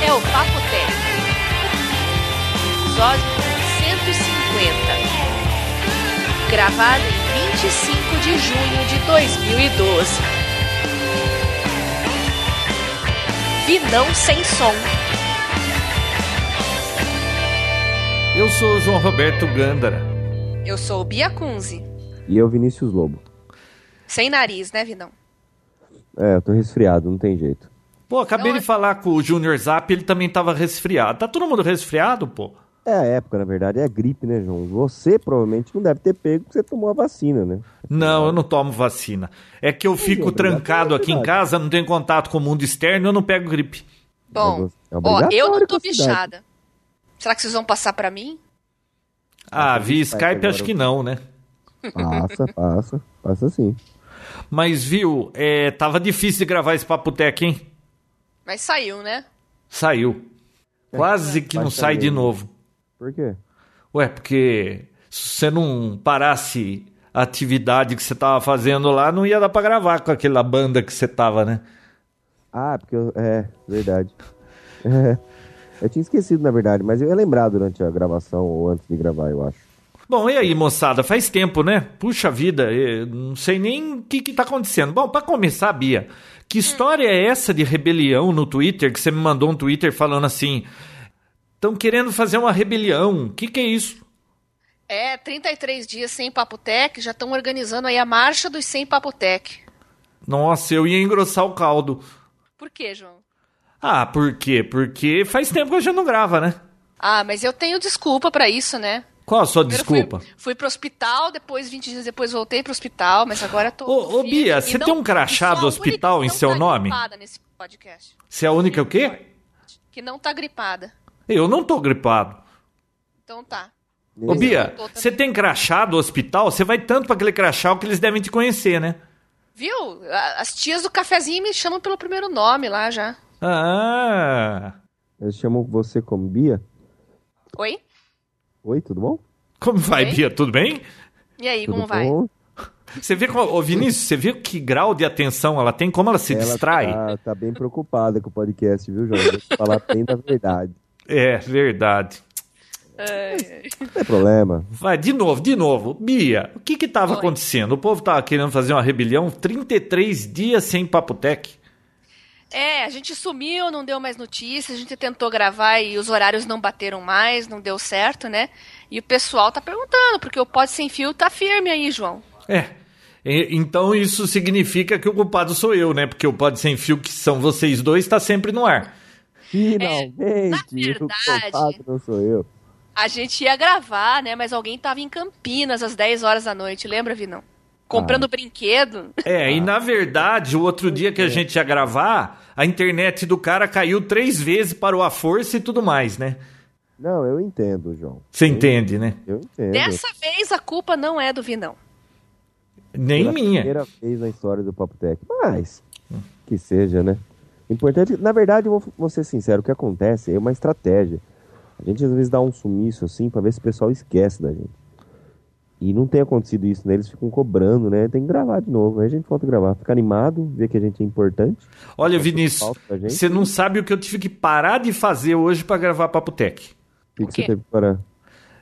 é o Papo Tech. Episódio 150. Gravado em 25 de junho de 2012. Vinão sem som. Eu sou o João Roberto Gândara. Eu sou o Bia Kunze. E eu, Vinícius Lobo. Sem nariz, né, Vinão? É, eu tô resfriado, não tem jeito. Pô, acabei Não, de falar com o Junior Zap, ele também tava resfriado. Tá todo mundo resfriado, pô? É a época, na verdade, é a gripe, né, João? Você provavelmente não deve ter pego porque você tomou a vacina, né? Não, eu não tomo vacina. É que eu fico obrigado, trancado é aqui em casa, não tenho contato com o mundo externo, eu não pego gripe. Bom, É ó, eu não tô bichada. Será que vocês vão passar pra mim? Ah, via Skype acho que não, né? Passa, passa, passa sim. Mas viu, é, tava difícil de gravar esse Papo Tech, hein? Mas saiu, né? Saiu. Quase que não sai de novo. Por quê? Ué, porque se você não parasse a atividade que você tava fazendo lá, não ia dar pra gravar com aquela banda que você tava, né? Ah, porque eu... É, verdade. É, eu tinha esquecido, na verdade, mas eu ia lembrar durante a gravação ou antes de gravar, eu acho. Bom, e aí, moçada? Faz tempo, né? Puxa vida, não sei nem o que, que tá acontecendo. Bom, pra começar, Bia, que história é essa de rebelião no Twitter? Que você me mandou um Twitter falando assim. Estão querendo fazer uma rebelião. O que, que é isso? É, 33 dias sem Papotec, já estão organizando aí a marcha dos sem Papotec. Nossa, eu ia engrossar o caldo. Por quê, João? Ah, por quê? Porque faz tempo que a gente não grava, né? Ah, mas eu tenho desculpa pra isso, né? Qual a sua Primeiro desculpa? Fui, fui pro hospital, depois 20 dias depois voltei pro hospital, mas agora tô. Ô, ô, Bia, você não- tem um crachá do hospital em seu tá nome? gripada nesse podcast. Você é a única o quê? Que não tá gripada. Eu não tô gripado. Então tá. Ô, Bia, você tem crachá do hospital? Você vai tanto pra aquele crachá que eles devem te conhecer, né? Viu? As tias do cafezinho me chamam pelo primeiro nome lá já. Ah, Eles chamam você como Bia? Oi? Oi, tudo bom? como vai, Bem? Bia? Tudo bem? E aí, tudo como vai? bom? Você vê como, ô Vinícius, você viu que grau de atenção ela tem? Como ela se Ela distrai? Tá, tá bem preocupada com o podcast, viu, João? Falar bem da verdade. É, verdade. Não tem problema. Vai, de novo, de novo. Bia, o que que tava Oi. acontecendo? O povo tava querendo fazer uma rebelião 33 dias sem Papotec. É, a gente sumiu, não deu mais notícias, a gente tentou gravar e os horários não bateram mais, não deu certo, né? E o pessoal tá perguntando, porque o Pode Sem Fio tá firme aí, João. É. E- Então isso significa que o culpado sou eu, né? Porque o Pode Sem Fio, que são vocês dois, tá sempre no ar. Finalmente! na o verdade- culpado não sou eu. A gente ia gravar, né? Mas alguém tava em Campinas às 10 horas da noite, lembra, Vinão? Comprando brinquedo. É, e na verdade, o outro dia que a gente ia gravar, a internet do cara caiu três vezes, parou a força e tudo mais, né? Não, eu entendo, João. Você entende, né? Eu entendo. Dessa vez a culpa não é do Vinão. Nem Pela minha. primeira vez na história do Papo Tech. Mas, que seja, né? Importante, na verdade, eu vou, vou ser sincero, o que acontece é uma estratégia. A gente às vezes dá um sumiço assim pra ver se o pessoal esquece da gente. E não tem acontecido isso, né? Eles ficam cobrando, né? Tem que gravar de novo. Aí a gente volta a gravar. Fica animado, ver que a gente é importante. Olha, Vinícius, você não sabe o que eu tive que parar de fazer hoje pra gravar Papotec. O que, O que você teve para.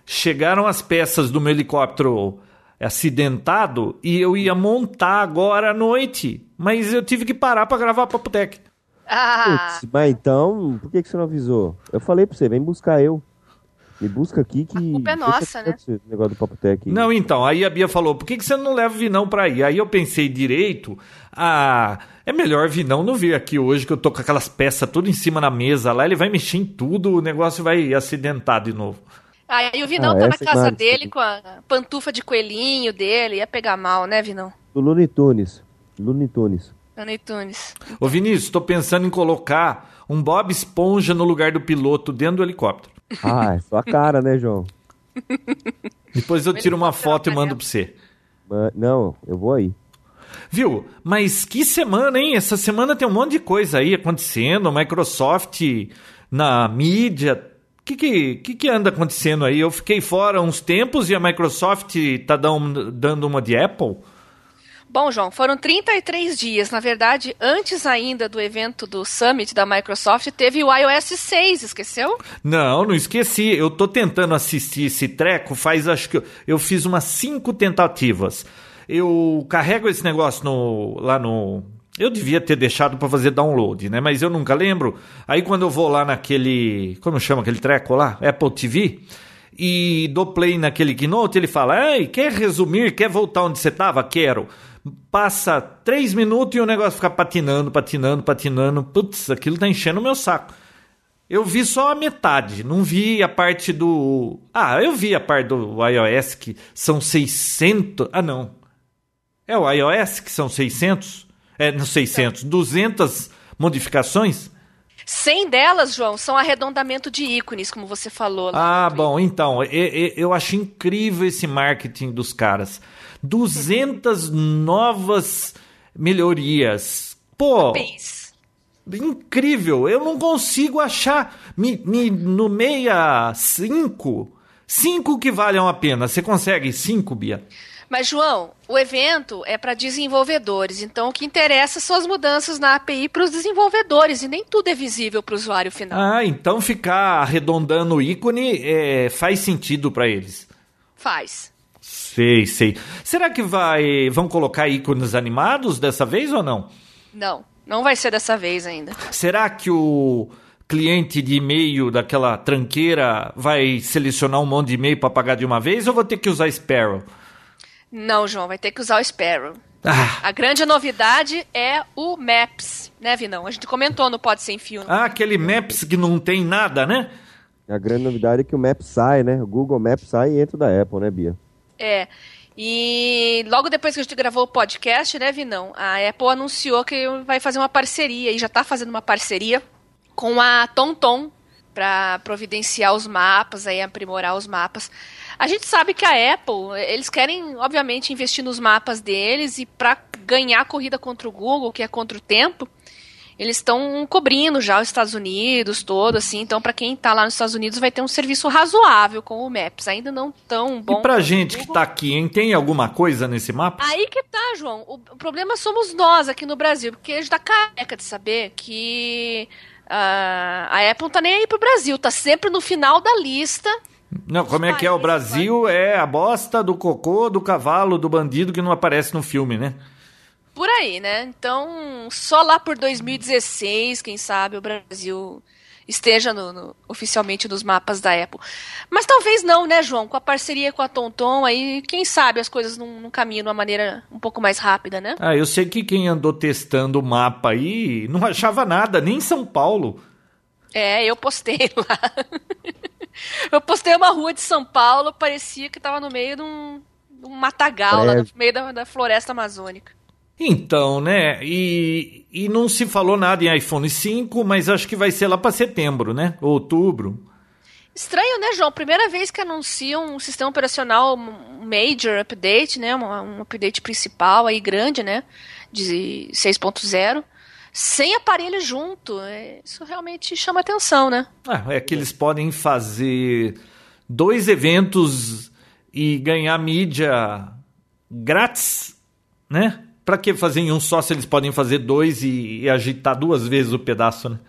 Chegaram as peças do meu helicóptero acidentado e eu ia montar agora à noite, mas eu tive que parar pra gravar Papotec. Ah, Putz, mas então, por que, que você não avisou? Eu falei pra você, vem buscar eu. Me busca aqui que. A culpa é nossa, quieto esse negócio do Papo Tech. aí. Não, então, aí a Bia falou, por que, que você não leva o Vinão pra ir? Aí eu pensei direito, ah, é melhor Vinão não vir aqui hoje, que eu tô com aquelas peças tudo em cima da mesa lá, ele vai mexer em tudo, o negócio vai acidentar de novo. aí o Vinão Ah, tá na essa casa imagem dele sim. com a pantufa de coelhinho dele, ia pegar mal, né, Vinão? Do Looney Tunes. Looney Tunes. Looney Tunes. Ô Vinícius, tô pensando em colocar um Bob Esponja no lugar do piloto dentro do helicóptero. Ah, é sua cara, né, João? Depois eu tiro uma Helicóptero foto e mando pra você. Não, eu vou aí. Viu? Mas que semana, hein? Essa semana tem um monte de coisa aí acontecendo. Microsoft na mídia. O que, que, que, que anda acontecendo aí? Eu fiquei fora uns tempos e a Microsoft tá dão- dando uma de Apple. Bom, João, foram 33 dias. Na verdade, antes ainda do evento do Summit da Microsoft, teve o iOS 6, esqueceu? Não, não esqueci. Eu tô tentando assistir esse treco faz, acho que eu, eu fiz umas cinco tentativas. Eu carrego esse negócio no, lá no. Eu devia ter deixado para fazer download, né? Mas eu nunca lembro. Aí quando eu vou lá naquele. Como chama aquele treco lá? Apple TV e dou play naquele keynote, ele fala: Ei, quer resumir? Quer voltar onde você estava? Quero. Passa três minutos e o negócio fica patinando, patinando, patinando. Putz, aquilo tá enchendo o meu saco. Eu vi só a metade, não vi a parte do. Ah, eu vi a parte do iOS que são 600. Ah, não. É o iOS que são 600? É, não 600, 200 modificações? 100 delas, João, são arredondamento de ícones, como você falou. Ah, bom, então, eu acho incrível esse marketing dos caras. 200 novas melhorias. Pô, incrível. Eu não consigo achar me, me, no meia cinco, cinco que valham a pena. Você consegue cinco, Bia? Mas, João, o evento é para desenvolvedores, então o que interessa são as mudanças na API para os desenvolvedores e nem tudo é visível para o usuário final. Ah, então ficar arredondando o ícone é, faz sentido para eles. Faz. Sei, sei. Será que vai vão colocar ícones animados dessa vez ou não? Não, não vai ser dessa vez ainda. Será que o cliente de e-mail daquela tranqueira vai selecionar um monte de e-mail para pagar de uma vez ou vou ter que usar Sparrow? Não, João, vai ter que usar o Sparrow. Ah. A grande novidade é o Maps, né, Vinão? A gente comentou no Pode Sem Fio. Ah, aquele Maps que não tem nada, né? A grande novidade é que o Maps sai, né? O Google Maps sai e entra da Apple, né, Bia? É. E logo depois que a gente gravou o podcast, né, Vinão? A Apple anunciou que vai fazer uma parceria, e já está fazendo uma parceria com a TomTom para providenciar os mapas, aí aprimorar os mapas. A gente sabe que a Apple, eles querem, obviamente, investir nos mapas deles e para ganhar a corrida contra o Google, que é contra o tempo, eles estão cobrindo já os Estados Unidos todo, assim. Então, para quem está lá nos Estados Unidos, vai ter um serviço razoável com o Maps. Ainda não tão bom. E pra gente que está aqui, hein? Tem alguma coisa nesse mapa? Aí que tá, João. O, problema somos nós aqui no Brasil, porque a gente tá careca de saber que uh, a Apple não tá nem aí pro Brasil, tá sempre no final da lista não, como é que é? O Brasil é a bosta do cocô, do cavalo, do bandido que não aparece no filme, né? Por aí, né? Então, só lá por 2016, quem sabe, o Brasil esteja no, no, oficialmente nos mapas da Apple. Mas talvez não, né, João? Com a parceria com a TomTom, aí, quem sabe as coisas não, não caminham de uma maneira um pouco mais rápida, né? Ah, eu sei que quem andou testando o mapa aí não achava nada, nem em São Paulo. É, eu postei lá. Eu postei uma rua de São Paulo, parecia que tava no meio de um, de um matagal, lá no meio da, da floresta amazônica. Então, né? E, e não se falou nada em iPhone 5, mas acho que vai ser lá para setembro, né? Outubro. Estranho, né, João? Primeira vez que anunciam um sistema operacional major update, né? Um, update principal aí grande, né? De 6.0 sem aparelho junto. É, isso realmente chama atenção, né? É, é que eles podem fazer dois eventos e ganhar mídia grátis, né? Para que fazer em um só se eles podem fazer dois e, e, agitar duas vezes o pedaço, né?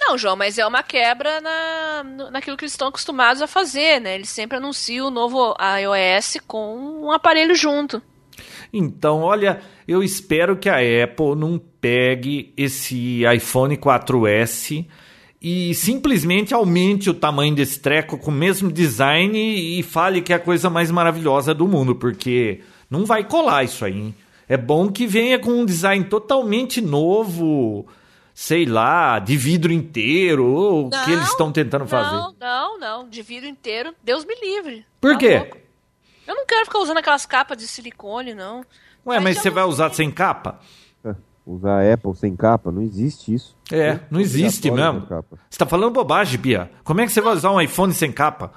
Não, João, mas é uma quebra na, naquilo que eles estão acostumados a fazer, né? Eles sempre anunciam o novo iOS com um aparelho junto. Então, olha, eu espero que a Apple não pegue esse iPhone 4S e simplesmente aumente o tamanho desse treco com o mesmo design e fale que é a coisa mais maravilhosa do mundo, porque não vai colar isso aí. Hein? É bom que venha com um design totalmente novo, sei lá, de vidro inteiro, ou o que eles estão tentando fazer. Não, não, não, de vidro inteiro, Deus me livre. Por tá quê? Louco. Eu não quero ficar usando aquelas capas de silicone, não. Ué, mas, mas você vai usar sem capa? É, usar Apple sem capa? Não existe isso. É, não existe mesmo. Você está falando bobagem, Bia. Como é que você vai usar um iPhone sem capa?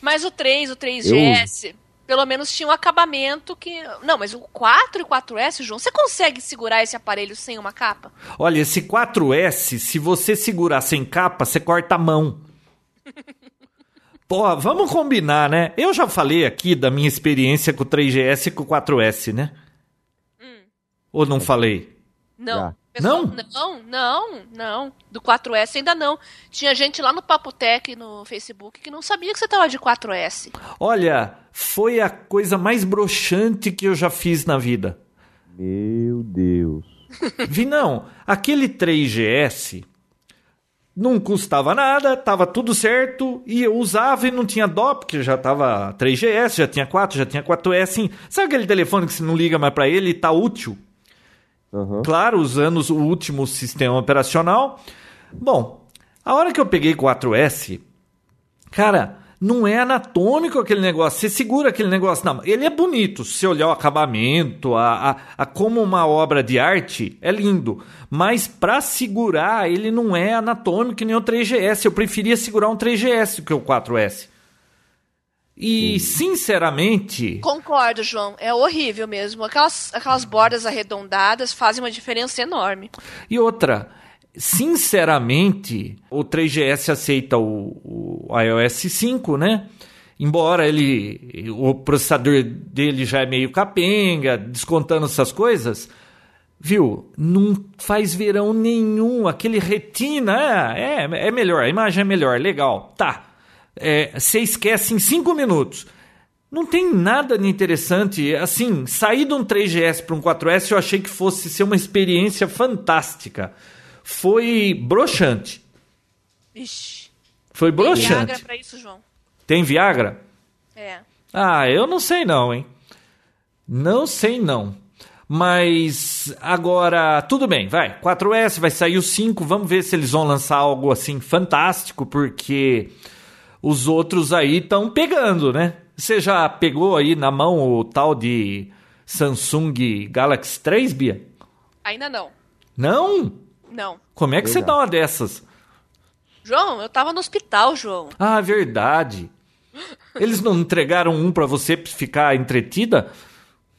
Mas o 3, o 3GS, pelo menos tinha um acabamento que. Não, mas o 4 e o 4S, João, você consegue segurar esse aparelho sem uma capa? Olha, esse 4S, se você segurar sem capa, você corta a mão. Pô, vamos combinar, né? Eu já falei aqui da minha experiência com o 3GS e com o 4S, né? Ou não falei? Não. Já. Pessoal, Não? Não, não, não. Do 4S ainda não. Tinha gente lá no Papotec no Facebook que não sabia que você tava de 4S. Olha, foi a coisa mais broxante que eu já fiz na vida. Meu Deus. Vi não, aquele 3GS não custava nada, tava tudo certo, e eu usava e não tinha dó, porque já tava 3GS, já tinha 4, já tinha 4S. Sabe aquele telefone que você não liga mais pra ele e tá útil? Aham. Claro, usando o último sistema operacional. Bom, a hora que eu peguei 4S, cara, não é anatômico aquele negócio. Você segura aquele negócio na mão. Ele é bonito. Se você olhar o acabamento, a, a, a como uma obra de arte, é lindo. Mas para segurar, ele não é anatômico nem o 3GS. Eu preferia segurar um 3GS do que o 4S. E, sinceramente, Concordo, João. É horrível mesmo. Aquelas, aquelas bordas arredondadas fazem uma diferença enorme. E outra, sinceramente, o 3GS aceita o, o iOS 5, né? Embora ele, o processador dele já é meio capenga, descontando essas coisas, viu? Não faz verão nenhum. Aquele retina é, é, é melhor, a imagem é melhor, legal, tá. É, você esquece em 5 minutos. Não tem nada de interessante. Assim, sair de um 3GS para um 4S eu achei que fosse ser uma experiência fantástica. Foi broxante. Ixi. Foi Tem Viagra broxante. pra isso, João. Tem Viagra? É. Ah, eu não sei não, hein? Não sei não. Mas agora, tudo bem, vai. 4S, vai sair o 5, vamos ver se eles vão lançar algo assim fantástico, porque os outros aí estão pegando, né? Você já pegou aí na mão o tal de Samsung Galaxy 3, Bia? Ainda não. Não? Não. Como é que você Legal. dá uma dessas? João, eu tava no hospital, João. Ah, verdade. Eles não entregaram um pra você ficar entretida?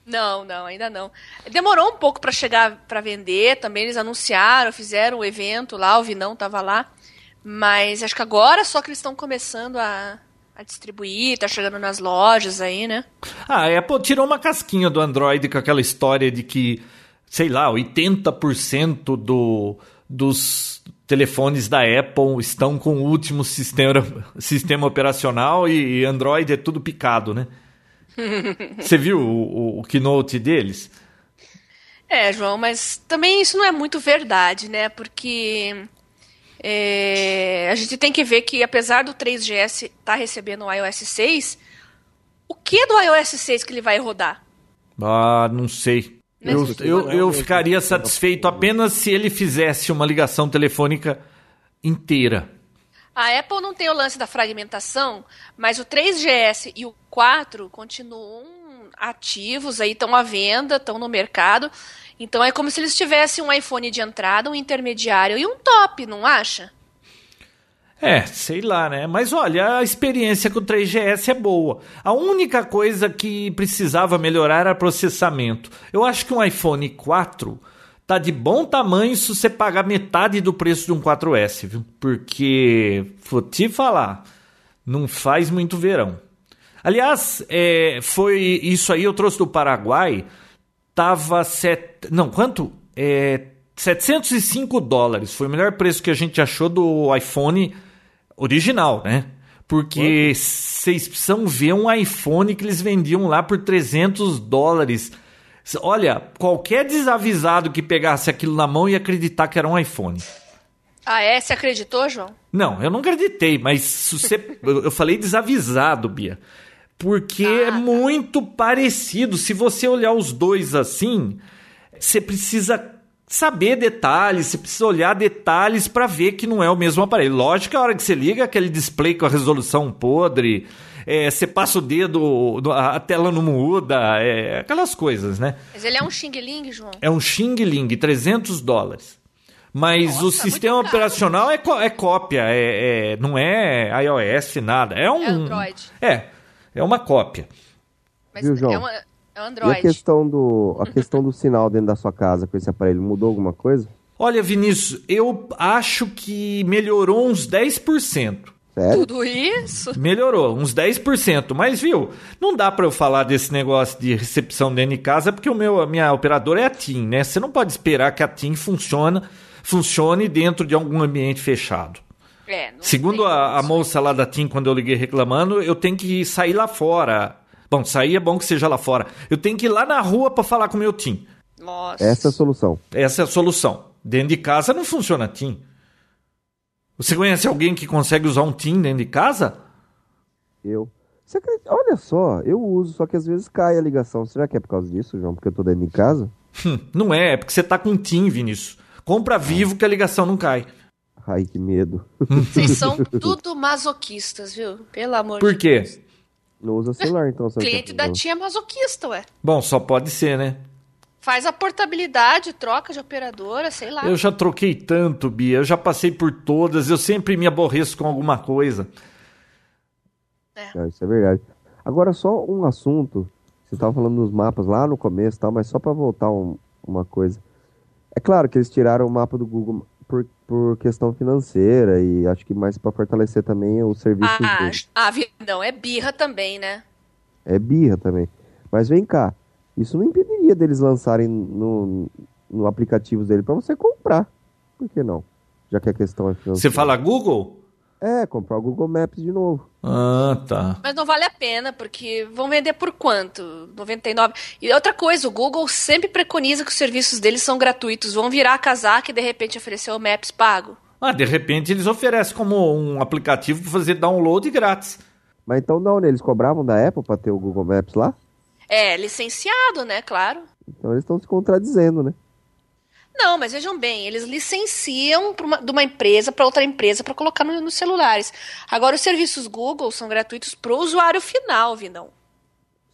Não, não, ainda não. Demorou um pouco pra chegar pra vender, também eles anunciaram, fizeram o evento lá, o Vinão tava lá. Mas acho que agora só que eles estão começando a, a distribuir, tá chegando nas lojas aí, né? Ah, a Apple tirou uma casquinha do Android com aquela história de que, sei lá, 80% do, dos telefones da Apple estão com o último sistema, sistema operacional e, e Android é tudo picado, né? Você viu o, o, o keynote deles? É, João, mas também isso não é muito verdade, né? Porque é, a gente tem que ver que apesar do 3GS estar tá recebendo o iOS 6, o que do iOS 6 que ele vai rodar? Ah, não sei. Eu, Mas- eu, eu ficaria satisfeito apenas se ele fizesse uma ligação telefônica inteira. A Apple não tem o lance da fragmentação, mas o 3GS e o 4 continuam ativos, aí estão à venda, estão no mercado. Então é como se eles tivessem um iPhone de entrada, um intermediário e um top, não acha? É, sei lá, né? Mas olha, a experiência com o 3GS é boa. A única coisa que precisava melhorar era processamento. Eu acho que um iPhone 4 tá de bom tamanho se você pagar metade do preço de um 4S, viu? Porque, vou te falar, não faz muito verão. Aliás, é, foi isso aí, eu trouxe do Paraguai, tava set... não, quanto? É, 705 dólares, foi o melhor preço que a gente achou do iPhone original, né? Porque vocês precisam ver um iPhone que eles vendiam lá por 300 dólares. Olha, qualquer desavisado que pegasse aquilo na mão ia acreditar que era um iPhone. Ah, é? Você acreditou, João? Não, eu não acreditei, mas se você, eu falei desavisado, Bia. Porque é muito parecido. Se você olhar os dois assim, você precisa saber detalhes, você precisa olhar detalhes para ver que não é o mesmo aparelho. Lógico que a hora que você liga aquele display com a resolução podre, é, você passa o dedo, a tela não muda, é, aquelas coisas, né? Mas ele é um Xing Ling, João. É um Xing Ling, 300 dólares. Mas Nossa, o sistema operacional é, é cópia, é, é- não é iOS, nada. É um. É Android. É, é uma cópia. Mas Viu, João? é, uma, é um E a Android. questão, do, a questão do sinal dentro da sua casa com esse aparelho mudou alguma coisa? Olha, Vinícius, eu acho que melhorou uns 10%. Sério? Tudo isso. Melhorou, uns 10%. Mas, viu, não dá pra eu falar desse negócio de recepção dentro de casa, porque o meu, a minha operadora é a TIM, né? Você não pode esperar que a TIM funciona, funcione dentro de algum ambiente fechado. É, não Segundo a, a moça lá da TIM, quando eu liguei reclamando, eu tenho que sair lá fora. Bom, sair é bom que seja lá fora. Eu tenho que ir lá na rua pra falar com o meu TIM. Nossa. Essa é a solução. Essa é a solução. Dentro de casa não funciona TIM. Você conhece alguém que consegue usar um TIM dentro de casa? Eu. Você acredita? Olha só, eu uso, só que às vezes cai a ligação. Será que é por causa disso, João? Porque eu tô dentro de casa? Hum, não é, é porque você tá com um TIM, Vinícius. Compra vivo que a ligação não cai. Ai, que medo. Vocês são tudo masoquistas, viu? Pelo amor Por de quê? Deus. Não usa celular, então. Não cliente quer da tia é masoquista, ué. Bom, só pode ser, né? Faz a portabilidade, troca de operadora, sei lá. Eu já troquei tanto, Bia. Eu já passei por todas. Eu sempre me aborreço com alguma coisa. Não, isso é verdade. Agora, só um assunto. Você estava falando nos mapas lá no começo, e tal, mas só para voltar um- uma coisa. É claro que eles tiraram o mapa do Google por, por questão financeira e acho que mais para fortalecer também os serviços Ah, deles. ah, não, é birra também, né? É birra também. Mas vem cá, isso não impediria deles lançarem no, no aplicativos dele para você comprar. Por que não? Já que a questão é financeira. Você fala Google? É, comprar o Google Maps de novo. Ah, tá. Mas não vale a pena, porque vão vender por quanto? 99. E outra coisa, o Google sempre preconiza que os serviços deles são gratuitos. Vão virar a casaca e de repente oferecer o Maps pago. Ah, de repente eles oferecem como um aplicativo para fazer download grátis. Mas então não, né? Eles cobravam da Apple para ter o Google Maps lá? É, licenciado, né? Claro. Então eles estão se contradizendo, né? Não, mas vejam bem, eles licenciam uma- de uma empresa para outra empresa para colocar no- nos celulares. Agora, os serviços Google são gratuitos para o usuário final, Vinão.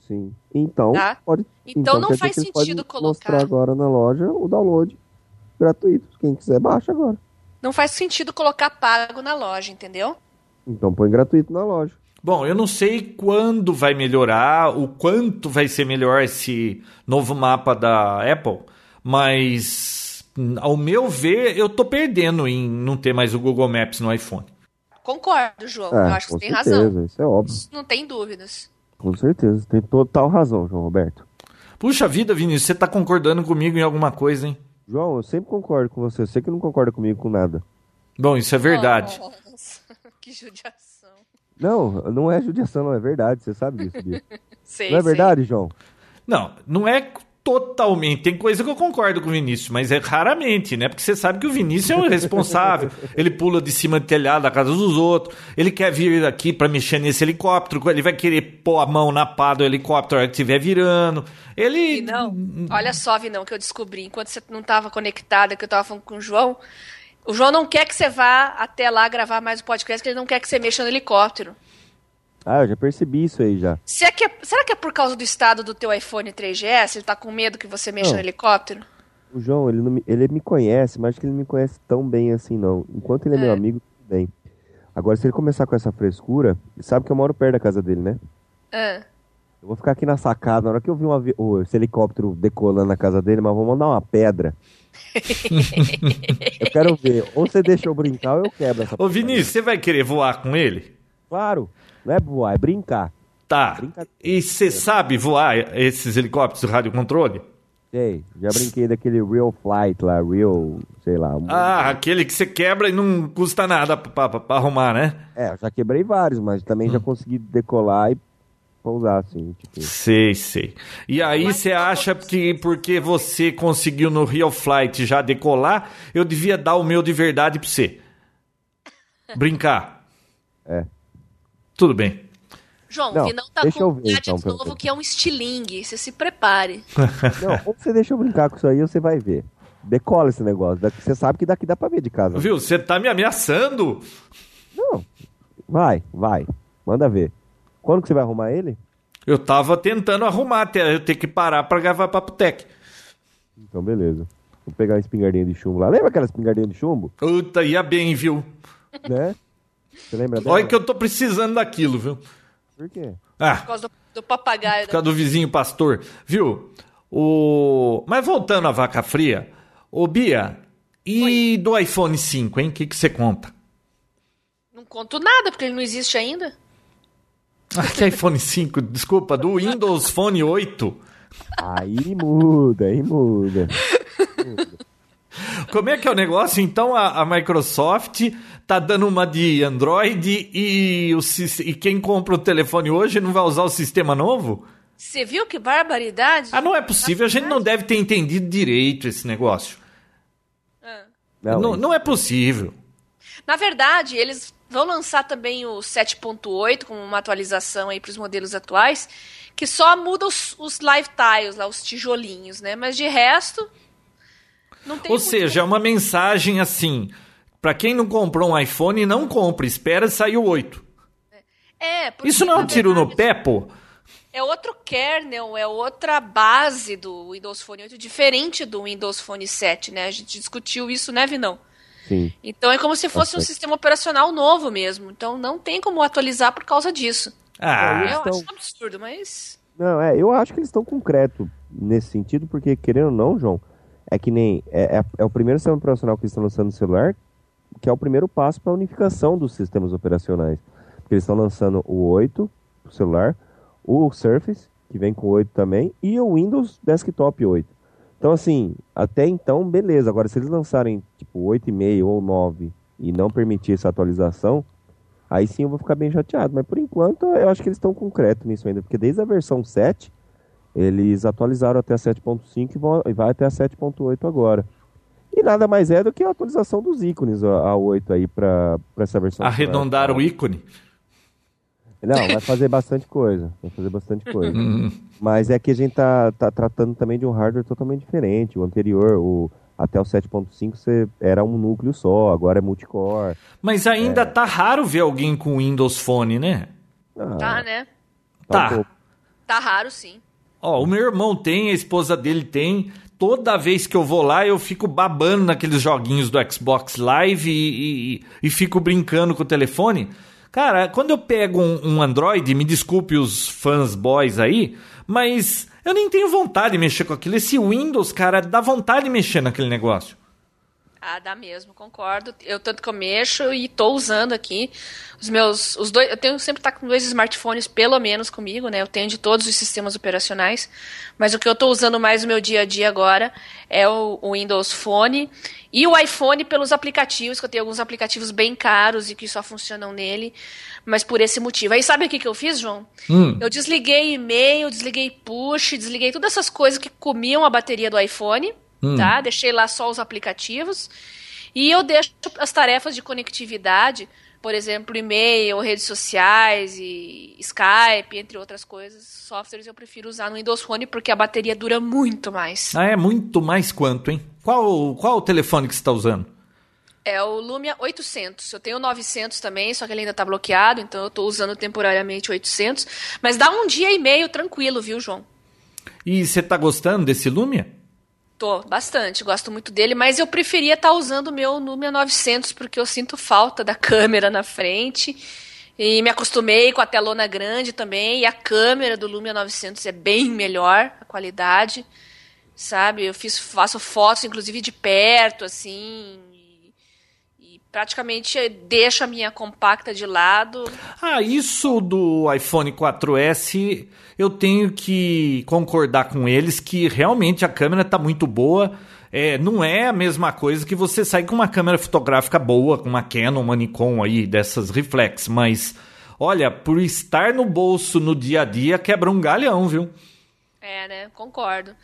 Sim. Então, Tá. pode. Então não quer dizer faz sentido colocar. mostrar agora na loja o download gratuito. Quem quiser, baixa agora. Não faz sentido colocar pago na loja, entendeu? Então põe gratuito na loja. Bom, eu não sei quando vai melhorar, o quanto vai ser melhor esse novo mapa da Apple, mas ao meu ver, eu tô perdendo em não ter mais o Google Maps no iPhone. Concordo, João. É, Eu acho que você tem certeza, razão. Isso é óbvio. Não tem dúvidas. Com certeza. Tem total razão, João Roberto. Puxa vida, Vinícius, você tá concordando comigo em alguma coisa, hein? João, eu sempre concordo com você. Sei que não concorda comigo com nada. Bom, isso é verdade. Nossa, que judiação. Não, não é judiação, não é verdade. Você sabe disso, Bia. Sei, Não é sei. verdade, João? Não, não é totalmente. Tem coisa que eu concordo com o Vinícius, mas é raramente, né? Porque você sabe que o Vinícius é o responsável. ele pula de cima do telhado da casa dos outros. Ele quer vir aqui pra mexer nesse helicóptero. Ele vai querer pôr a mão na pá do helicóptero na hora que estiver virando. Ele. Vinão, olha só, Vinão, que eu descobri. Enquanto você não estava conectada, que eu estava falando com o João, o João não quer que você vá até lá gravar mais o podcast, porque ele não quer que você mexa no helicóptero. Ah, eu já percebi isso aí já. Será que, é, será que é por causa do estado do teu iPhone 3GS? Ele tá com medo que você mexa Não. no helicóptero? O João, ele, não me, ele me conhece, mas acho que ele não me conhece tão bem assim, não. Enquanto ele é, meu É. amigo, tudo bem. Agora, se ele começar com essa frescura, ele sabe que eu moro perto da casa dele, né? Ah, Eu vou ficar aqui na sacada, na hora que eu vi um avi- o- esse helicóptero decolando na casa dele, mas vou mandar uma pedra. eu quero ver. Ou você deixa eu brincar ou eu quebro essa Ô, Vinícius, você vai querer voar com ele? Claro, não é voar, é brincar. Tá. Brincadeira. E você sabe voar esses helicópteros de radiocontrole? Sei, já brinquei daquele Real Flight lá, Real, sei lá. um- Ah, aquele que você quebra e não custa nada pra, pra- pra arrumar, né? É, eu já quebrei vários, mas também Hum. já consegui decolar e pousar assim, tipo. Sei, sei. E aí você acha que porque você conseguiu no Real Flight já decolar, eu devia dar o meu de verdade pra você? Brincar. É. Tudo bem. João, Não, o Vinão tá deixa com eu um ver, gadget então, novo que é um estilingue. Você se prepare. Não, ou você deixa eu brincar com isso aí ou você vai ver. Decola esse negócio. Você sabe que daqui dá pra ver de casa. Viu? Você tá me ameaçando? Não. Vai, vai. Manda ver. Quando que você vai arrumar ele? Eu tava tentando arrumar até eu ter que parar pra gravar Papo Tech. Então, beleza. Vou pegar uma espingardinha de chumbo lá. Lembra aquela espingardinha de chumbo? Puta, ia bem, viu? Né? Você lembra dela? Olha que eu tô precisando daquilo, viu? Por quê? Ah, Por causa do, do papagaio. por causa do vizinho pastor, viu? O... Mas voltando à vaca fria, ô Bia, e do iPhone 5, hein? O que que você conta? Não conto nada, porque ele não existe ainda. Ah, que iPhone 5, desculpa, do Windows Phone 8. Aí muda, aí muda. Como é que é o negócio? Então a, a Microsoft tá dando uma de Android e, o, e quem compra o telefone hoje não vai usar o sistema novo? Você viu que barbaridade? Ah, não é possível. A gente não deve ter entendido direito esse negócio. Ah. Não, não, não é possível. Na verdade, eles vão lançar também o 7.8 com uma atualização aí para os modelos atuais, que só muda os, os live tiles, lá, os tijolinhos, né? Mas de resto, não tem Ou seja, é uma mensagem assim, para quem não comprou um iPhone, não compre, espera sair o 8. É, porque, Isso não é um tiro no pé, pô? É outro kernel, é outra base do Windows Phone 8, diferente do Windows Phone 7, né? A gente discutiu isso, né, Vinão? Sim. Então é como se fosse um sistema operacional novo mesmo. Então não tem como atualizar por causa disso. Ah, eu estão... acho um absurdo, mas. Não, é, eu acho que eles estão concreto nesse sentido, porque, querendo ou não, João, é que nem. É, é, é o primeiro sistema operacional que eles estão lançando no celular, que é o primeiro passo para a unificação dos sistemas operacionais. Porque eles estão lançando o 8 o celular, o Surface, que vem com 8 também, e o Windows Desktop 8. Então, assim, até então, beleza. Agora, se eles lançarem tipo 8,5 ou 9 e não permitir essa atualização, aí sim eu vou ficar bem chateado. Mas por enquanto, eu acho que eles estão concreto nisso ainda, porque desde a versão 7, eles atualizaram até a 7.5 e, e vai até a 7.8 agora. E nada mais é do que a atualização dos ícones, a, a 8 aí, para essa versão. Arredondar o ícone? Não, vai fazer bastante coisa. Vai fazer bastante coisa. Mas é que a gente tá, tá tratando também de um hardware totalmente diferente. O anterior, o, até o 7.5 era um núcleo só, agora é multicore. Mas ainda é... tá raro ver alguém com Windows Phone, né? Ah, tá, né? Tá. Tá, tá raro, sim. Ó, o meu irmão tem, a esposa dele tem. Toda vez que eu vou lá, eu fico babando naqueles joguinhos do Xbox Live e, e, e fico brincando com o telefone. Cara, quando eu pego um, um, Android, me desculpe os fãs boys aí, mas eu nem tenho vontade de mexer com aquilo. Esse Windows, cara, dá vontade de mexer naquele negócio. Ah, dá mesmo, concordo. Eu tanto que eu mexo e estou usando aqui os meus, os dois, eu tenho sempre tá com dois smartphones pelo menos comigo, né? Eu tenho de todos os sistemas operacionais, mas o que eu estou usando mais no meu dia a dia agora é o, o, Windows Phone e o iPhone pelos aplicativos, que eu tenho alguns aplicativos bem caros e que só funcionam nele, mas por esse motivo. Aí sabe o que, que eu fiz, João? Hum. Eu desliguei e-mail, desliguei push, desliguei todas essas coisas que comiam a bateria do iPhone hum. tá? Deixei lá só os aplicativos. E eu deixo as tarefas de conectividade, por exemplo, e-mail, redes sociais e Skype, entre outras coisas, softwares eu prefiro usar no Windows Phone porque a bateria dura muito mais. Ah, é muito mais quanto, hein? Qual, qual o telefone que você está usando? É o Lumia 800. Eu tenho 900 também, só que ele ainda está bloqueado, então eu estou usando temporariamente 800. Mas dá um dia e meio tranquilo, viu, João? E você está gostando desse Lumia? Tô, bastante. Gosto muito dele, mas eu preferia estar tá usando o meu Lumia 900 porque eu sinto falta da câmera na frente. E me acostumei com a telona grande também. E a câmera do Lumia 900 é bem melhor, a qualidade. Sabe? Eu fiz, faço fotos, inclusive de perto, assim praticamente deixo a minha compacta de lado. Ah, isso do iPhone 4S, eu tenho que concordar com eles que realmente a câmera está muito boa. É, não é a mesma coisa que você sair com uma câmera fotográfica boa, com uma Canon, uma Nikon aí, dessas reflex, mas olha, por estar no bolso no dia a dia, quebra um galhão, viu? É, né? Concordo.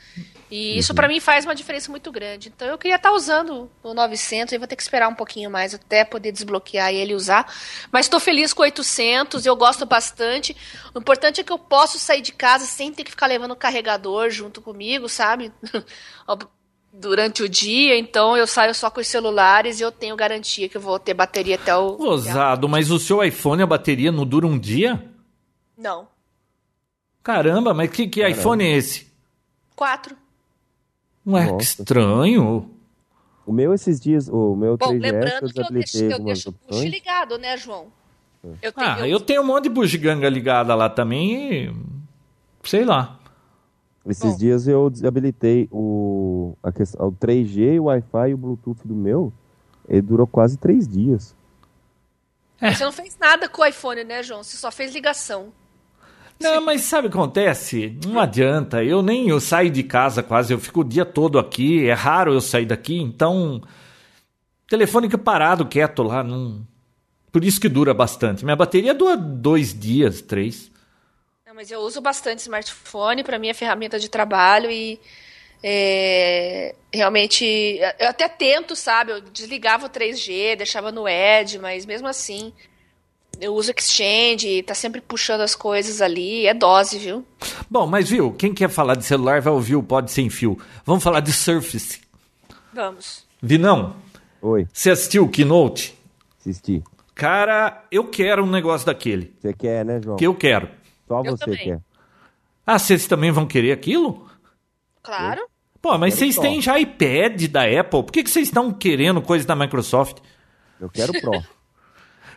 E isso para mim faz uma diferença muito grande. Então eu queria estar tá usando o 900 e vou ter que esperar um pouquinho mais até poder desbloquear ele e usar. Mas estou feliz com o 800, eu gosto bastante. O importante é que eu posso sair de casa sem ter que ficar levando o carregador junto comigo, sabe? Durante o dia, então eu saio só com os celulares e eu tenho garantia que eu vou ter bateria até o. Ousado, mas o seu iPhone, a bateria não dura um dia? Não. Caramba, mas que, que iPhone é esse? Quatro. Ué, Nossa. que estranho. O meu esses dias, o meu Bom, 3GS lembrando eu que eu deixo, eu deixo o push ligado, né, João? É. Eu tenho, ah, eu tenho um monte de bugiganga ligada lá também e... Sei lá. Esses Bom. dias eu desabilitei o, a questão, o 3G, o Wi-Fi e o Bluetooth do meu. Ele durou quase três dias. É. Você não fez nada com o iPhone, né, João? Você só fez ligação. Não, mas sabe o que acontece? Não adianta. Eu nem eu saio de casa quase, eu fico o dia todo aqui. É raro eu sair daqui, então. Telefone que parado, quieto lá. Não... Por isso que dura bastante. Minha bateria dura dois dias, três. Não, mas eu uso bastante smartphone, para mim é ferramenta de trabalho e é, realmente eu até tento, sabe? Eu desligava o 3G, deixava no Edge, mas mesmo assim eu uso Exchange, tá sempre puxando as coisas ali, é dose, viu? Bom, mas viu, quem quer falar de celular vai ouvir o Pod Sem Fio. Vamos falar de Surface. Vamos. Vinão, Oi, você assistiu o Keynote? assisti. Cara, eu quero um negócio daquele. Você quer, né, João? Que eu quero. Só Eu você também. quer. Ah, vocês também vão querer aquilo? Claro. Pô, mas vocês têm já iPad da Apple. Por que, que vocês estão querendo coisa da Microsoft? Eu quero Pro.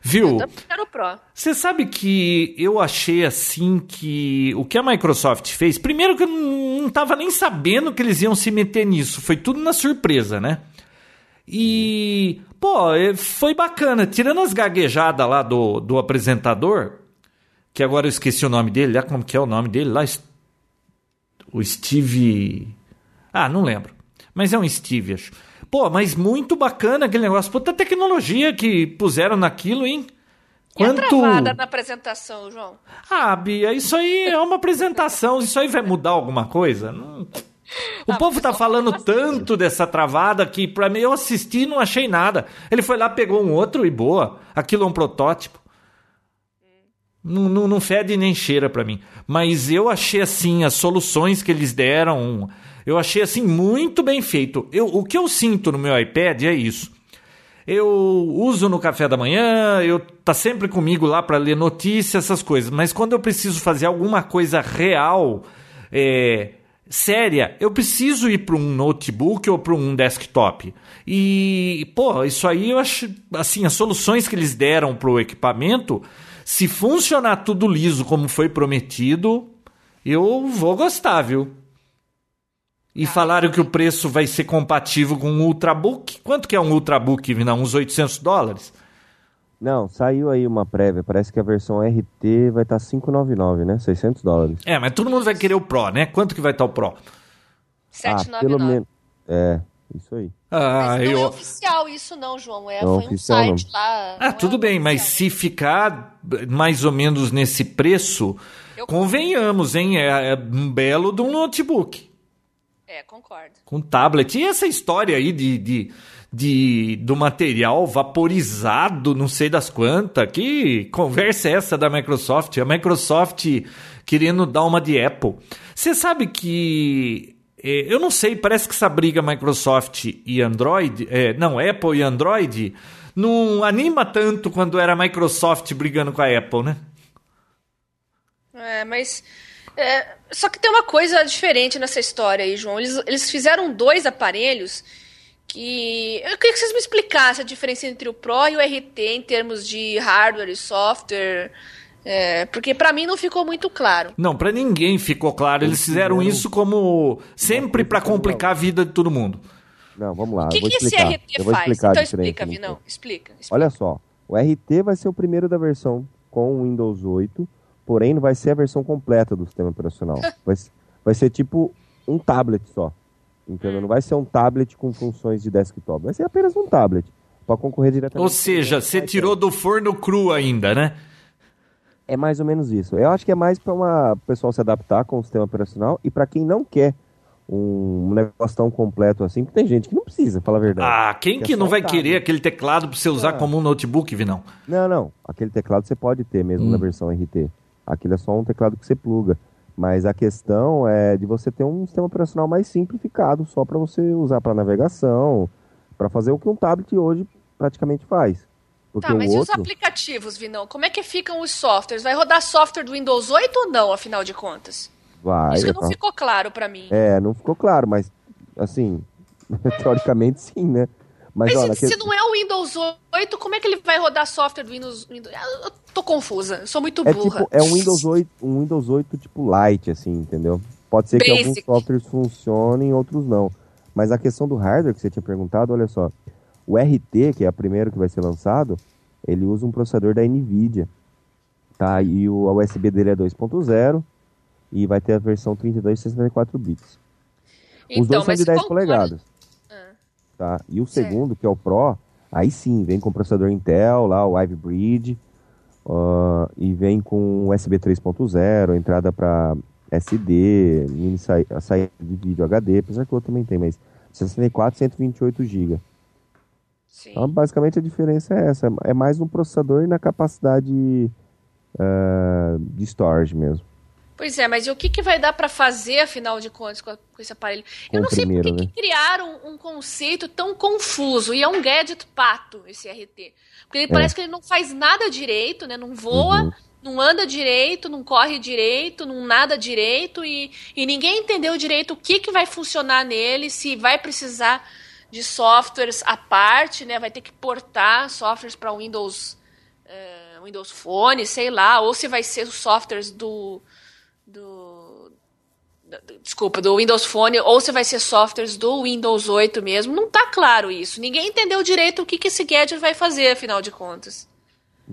Viu? Eu quero o Pro. Você sabe que eu achei assim que o que a Microsoft fez, primeiro que eu não estava nem sabendo que eles iam se meter nisso, foi tudo na surpresa, né? E, pô, é, foi bacana, tirando as gaguejadas lá do, do apresentador, que agora eu esqueci o nome dele, ah, como que é o nome dele lá? O Steve. Ah, não lembro. Mas é um Steve, acho. Pô, mas muito bacana aquele negócio. Puta tecnologia que puseram naquilo, hein? E a travada na apresentação, João? Ah, Bia, isso aí é uma apresentação. Isso aí vai mudar alguma coisa? Não- O Ah, povo tá falando tanto dessa travada que pra mim eu assisti e não achei nada. Ele foi lá, pegou um outro e boa. Aquilo é um protótipo. Não, não, não fede nem cheira pra mim. Mas eu achei assim, as soluções que eles deram, eu achei assim muito bem feito. Eu, o que eu sinto no meu iPad é isso. Eu uso no café da manhã, eu tá sempre comigo lá para ler notícias, essas coisas. Mas quando eu preciso fazer alguma coisa real, é, séria, eu preciso ir para um notebook ou para um desktop. E, pô, isso aí eu acho, assim, as soluções que eles deram pro equipamento, se funcionar tudo liso como foi prometido, eu vou gostar, viu? E falaram que o preço vai ser compatível com um Ultrabook. Quanto que é um Ultrabook, Vinão? Uns 800 dólares? Não, saiu aí uma prévia. Parece que a versão RT vai estar 599, né? 600 dólares. É, mas todo mundo vai querer o Pro, né? Quanto que vai estar o Pro? Ah, 799. pelo menos. É, isso aí. Ah, Mas não é eu... oficial isso não, João. É, Não, foi um oficial site lá. não Ah, é tudo bem, mas se ficar mais ou menos nesse preço, Eu- convenhamos, hein? É, é um belo de um notebook. É, concordo. com tablet. E essa história aí de, de, de- do material vaporizado, não sei das quantas. Que conversa é essa da Microsoft? A Microsoft querendo dar uma de Apple. Você sabe que. eh, eu não sei, parece que essa briga Microsoft e Android. eh, não, Apple e Android. Não anima tanto quando era a Microsoft brigando com a Apple, né? É, mas. É, só que tem uma coisa diferente nessa história aí, João. Eles, eles fizeram dois aparelhos que. Eu queria que vocês me explicassem a diferença entre o Pro e o RT em termos de hardware e software. é, porque pra mim não ficou muito claro. Não, pra ninguém ficou claro. Eles fizeram isso como sempre pra complicar a vida de todo mundo. Não, vamos lá. O que, eu vou que esse. RT eu faz? Então explica. Vinão. Explica. explica. Olha só, o RT vai ser o primeiro da versão com o Windows 8, porém não vai ser a versão completa do sistema operacional. Vai, vai ser tipo um tablet só. Entendeu? Hum. Não vai ser um tablet com funções de desktop, vai ser apenas um tablet. Para concorrer diretamente. Ou seja, você tirou do forno cru ainda, né? É mais ou menos isso. Eu acho que é mais para o pessoal se adaptar com o sistema operacional e para quem não quer um negócio tão completo assim, porque tem gente que não precisa, fala a verdade. Ah, quem Que é que não só vai querer aquele teclado pra você usar Ah. como um notebook, Vinão? Não, não. Aquele teclado você pode ter mesmo Hum. na versão RT. Aquilo é só um teclado que você pluga. Mas a questão é de você ter um sistema operacional mais simplificado, só para você usar para navegação, para fazer o que um tablet hoje praticamente faz. Porque Tá, mas o e os outro, aplicativos, Vinão? Como é que ficam os softwares? Vai rodar software do Windows 8 ou não, afinal de contas? vai. Isso que não ficou claro pra mim. É, não ficou claro, mas assim, teoricamente sim, né? Mas, Mas olha, se, que- se não é o Windows 8, como é que ele vai rodar software do Windows? Windows... Eu tô confusa, eu sou muito é burra. tipo, é um Windows 8, um Windows 8 tipo light, assim, entendeu? Pode ser que alguns Basic. softwares funcionem, outros não. Mas a questão do hardware que você tinha perguntado, olha só. O RT, que é o primeiro que vai ser lançado, ele usa um processador da NVIDIA. Tá? E o a USB dele é 2.0 e vai ter a versão 32 e 64 bits. Os dois são de 10 polegadas. Ah. Tá? E o certo. segundo, que é o Pro, aí sim, vem com processador Intel, lá, o Ivy Bridge, uh, e vem com USB 3.0, entrada para SD, mini sa saída de vídeo HD, apesar que o outro também tem, mas 64 128 GB. Então, basicamente, a diferença é essa. É mais no processador e na capacidade uh, de storage mesmo. Pois é, mas o que, que vai dar para fazer, afinal de contas, com, a, com esse aparelho? Com Eu não sei por que, né? que criaram um conceito tão confuso. E é um gadget pato, esse RT. Porque ele é. parece que ele não faz nada direito, né? Não voa, uhum. não anda direito, não corre direito, não nada direito. E, e ninguém entendeu direito o que, que vai funcionar nele, se vai precisar de softwares à parte, né? Vai ter que portar softwares para Windows, uh, Windows Phone, sei lá, ou se vai ser os softwares do, desculpa, do Windows Phone ou se vai ser softwares do Windows 8 mesmo, não está claro isso. Ninguém entendeu direito o que, que esse gadget vai fazer, afinal de contas.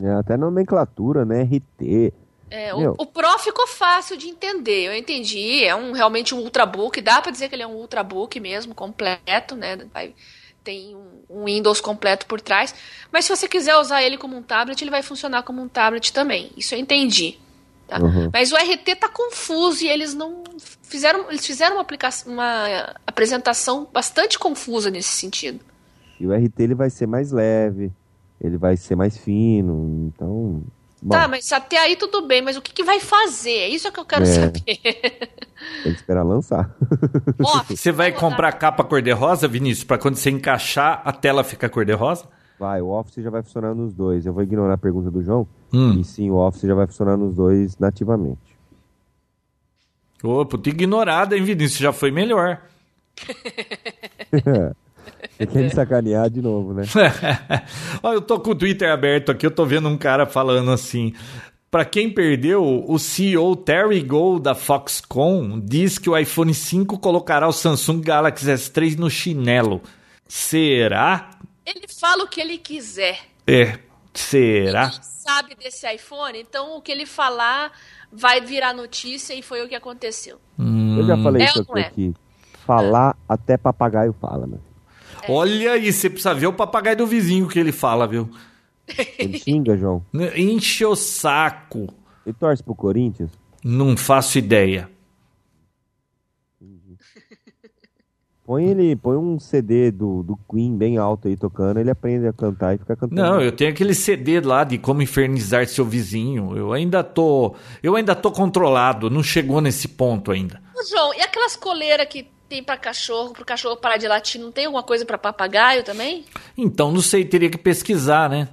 É, até nomenclatura, né? RT. É, o, o, Pro ficou fácil de entender, eu entendi. É um, realmente um Ultrabook, dá para dizer que ele é um Ultrabook mesmo, completo, né? Vai, tem um, um, Windows completo por trás. Mas se você quiser usar ele como um tablet, ele vai funcionar como um tablet também. Isso eu entendi. Tá? Uhum. Mas o RT tá confuso e eles não fizeram, eles fizeram uma, aplicação, uma apresentação bastante confusa nesse sentido. E o RT ele vai ser mais leve, ele vai ser mais fino, então. Bom. Tá, mas até aí tudo bem, mas o que, que vai fazer? É isso que eu quero é. saber. Tem que esperar lançar. você vai comprar capa cor-de-rosa, Vinícius, para quando você encaixar a tela ficar cor-de-rosa? Vai, o Office já vai funcionar nos dois. Eu vou ignorar a pergunta do João. Hum. E sim, o Office já vai funcionar nos dois nativamente. Ô, puta ignorada, hein, Vinícius? Já foi melhor. Você quer me sacanear de novo, né? Olha, eu tô com o Twitter aberto aqui, eu tô vendo um cara falando assim. Para quem perdeu, o CEO Terry Gold da Foxconn diz que o iPhone 5 colocará o Samsung Galaxy S3 no chinelo. Será? Ele fala o que ele quiser. É. Será? Ele sabe desse iPhone, então o que ele falar vai virar notícia e foi o que aconteceu. Hum. Eu já falei é isso aqui. É? aqui. Falar é. até papagaio fala, né? É. Olha aí, você precisa ver o papagaio do vizinho que ele fala, viu? Ele xinga, João. Enche o saco. E torce pro Corinthians? Não faço ideia. Põe ele, põe um CD do, do Queen bem alto aí tocando, ele aprende a cantar e fica cantando. Não, eu tenho aquele CD lá de como infernizar seu vizinho. Eu ainda tô, eu ainda tô controlado, não chegou nesse ponto ainda. Ô, João, e aquelas coleiras que tem para cachorro, pro cachorro parar de latir, não tem alguma coisa para papagaio também? Então, não sei, teria que pesquisar, né?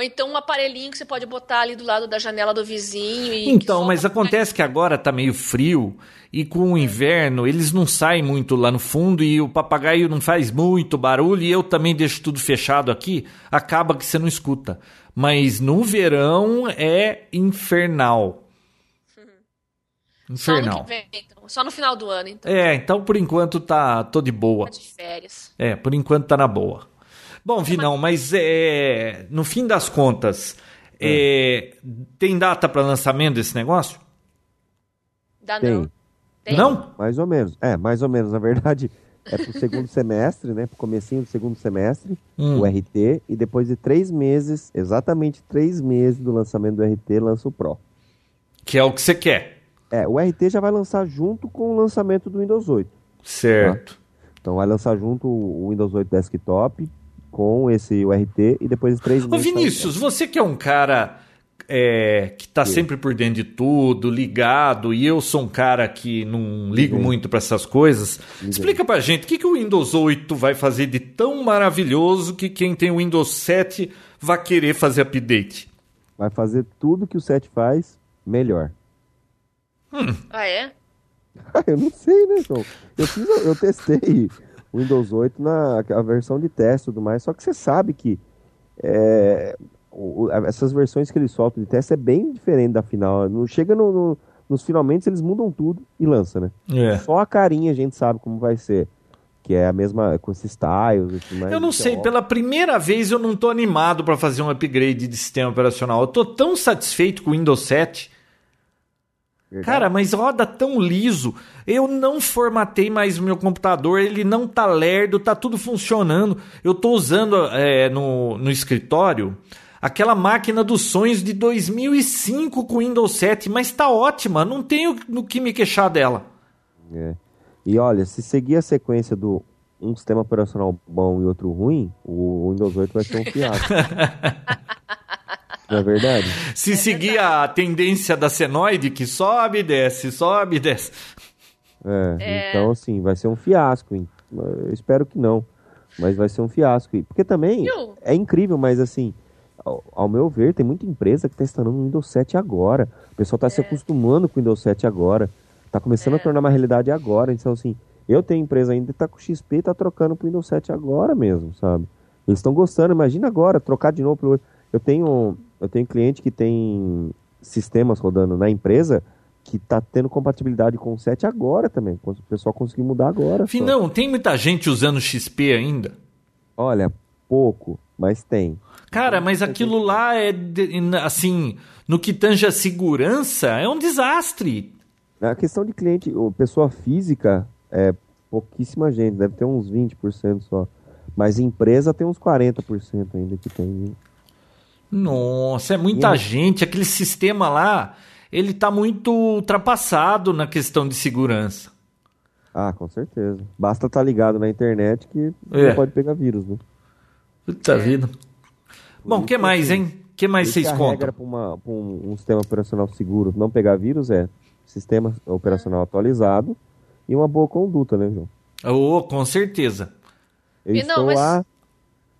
Ou então um aparelhinho que você pode botar ali do lado da janela do vizinho. então, mas acontece que agora tá meio frio e com o inverno eles não saem muito lá no fundo e o papagaio não faz muito barulho e eu também deixo tudo fechado aqui, acaba que você não escuta. Mas no verão é infernal. Infernal. Só no, vem, então. Só no final do ano, então. É, então por enquanto tá tô de boa. Tá de férias. É, por enquanto tá na boa. Bom, Vinão, mas é, no fim das contas, é. É, tem data para lançamento desse negócio? Dá tem. não. Tem? Não? Mais ou menos. É, mais ou menos. Na verdade, é pro segundo semestre, né? Pro comecinho do segundo semestre, hum. o RT, e depois de três meses, exatamente três meses do lançamento do RT, lança o Pro. Que é o que você quer. É, o RT já vai lançar junto com o lançamento do Windows 8. Certo. Tá? Então vai lançar junto o Windows 8 Desktop com esse URT e depois de três meses. Ô Vinícius, você que é um cara é, que está sempre por dentro de tudo, ligado, e eu sou um cara que não ligo Sim. muito para essas coisas. Sim. Explica pra gente o que, que o Windows 8 vai fazer de tão maravilhoso que quem tem o Windows 7 vai querer fazer update. Vai fazer tudo que o 7 faz melhor. Hum. Ah, é? eu não sei, né, João? Eu, fiz, eu testei Windows 8 na a versão de teste e tudo mais. Só que você sabe que é, o, essas versões que eles soltam de teste é bem diferente da final. Não chega no, no, nos finalmente eles mudam tudo e lança, né? É. Só a carinha a gente sabe como vai ser. que é a mesma com esses Eu não sei, ó, pela primeira vez eu não tô animado para fazer um upgrade de sistema operacional. Eu tô tão satisfeito com o Windows 7. Verdade. Cara, mas roda tão liso. Eu não formatei mais o meu computador, ele não tá lerdo, tá tudo funcionando. Eu tô usando é, no, no escritório aquela máquina dos sonhos de 2005 com Windows 7, mas tá ótima, não tenho no que me queixar dela. É. E olha, se seguir a sequência do um sistema operacional bom e outro ruim, o Windows 8 vai ser um fiasco. não é verdade? Se seguir a tendência da senoide que sobe e desce, sobe e desce. É, É. Então, assim, vai ser um fiasco. hein? Eu espero que não. Mas vai ser um fiasco. E- Porque também Viu? é incrível, mas assim, ao, ao meu ver, tem muita empresa que está instalando o Windows 7 agora. O pessoal está se acostumando com o Windows 7 agora. Está começando a tornar uma realidade agora. Então, assim, eu tenho empresa ainda que está com XP e está trocando para o Windows 7 agora mesmo, sabe? Eles estão gostando. Imagina agora, trocar de novo pro outro. Eu tenho, eu tenho cliente que tem sistemas rodando na empresa que está tendo compatibilidade com o 7 agora também. O pessoal conseguiu mudar agora. só. Finão, tem muita gente usando XP ainda? Olha, pouco, mas tem. Cara, mas aquilo lá é assim, no que tange a segurança, é um desastre. A questão de cliente, pessoa física, é pouquíssima gente, deve ter uns 20% só. Mas empresa tem uns 40% ainda que tem. Nossa, é muita E- gente. Aquele sistema lá, ele tá muito ultrapassado na questão de segurança. Ah, com certeza. Basta estar ligado na internet que É. não pode pegar vírus, né? Puta vida. Bom, o que mais, que- hein? O que mais vocês que a regra contam? para um, um sistema operacional seguro não pegar vírus é sistema operacional atualizado e uma boa conduta, né, João? Oh, com certeza. Eu E não, estou mas- lá.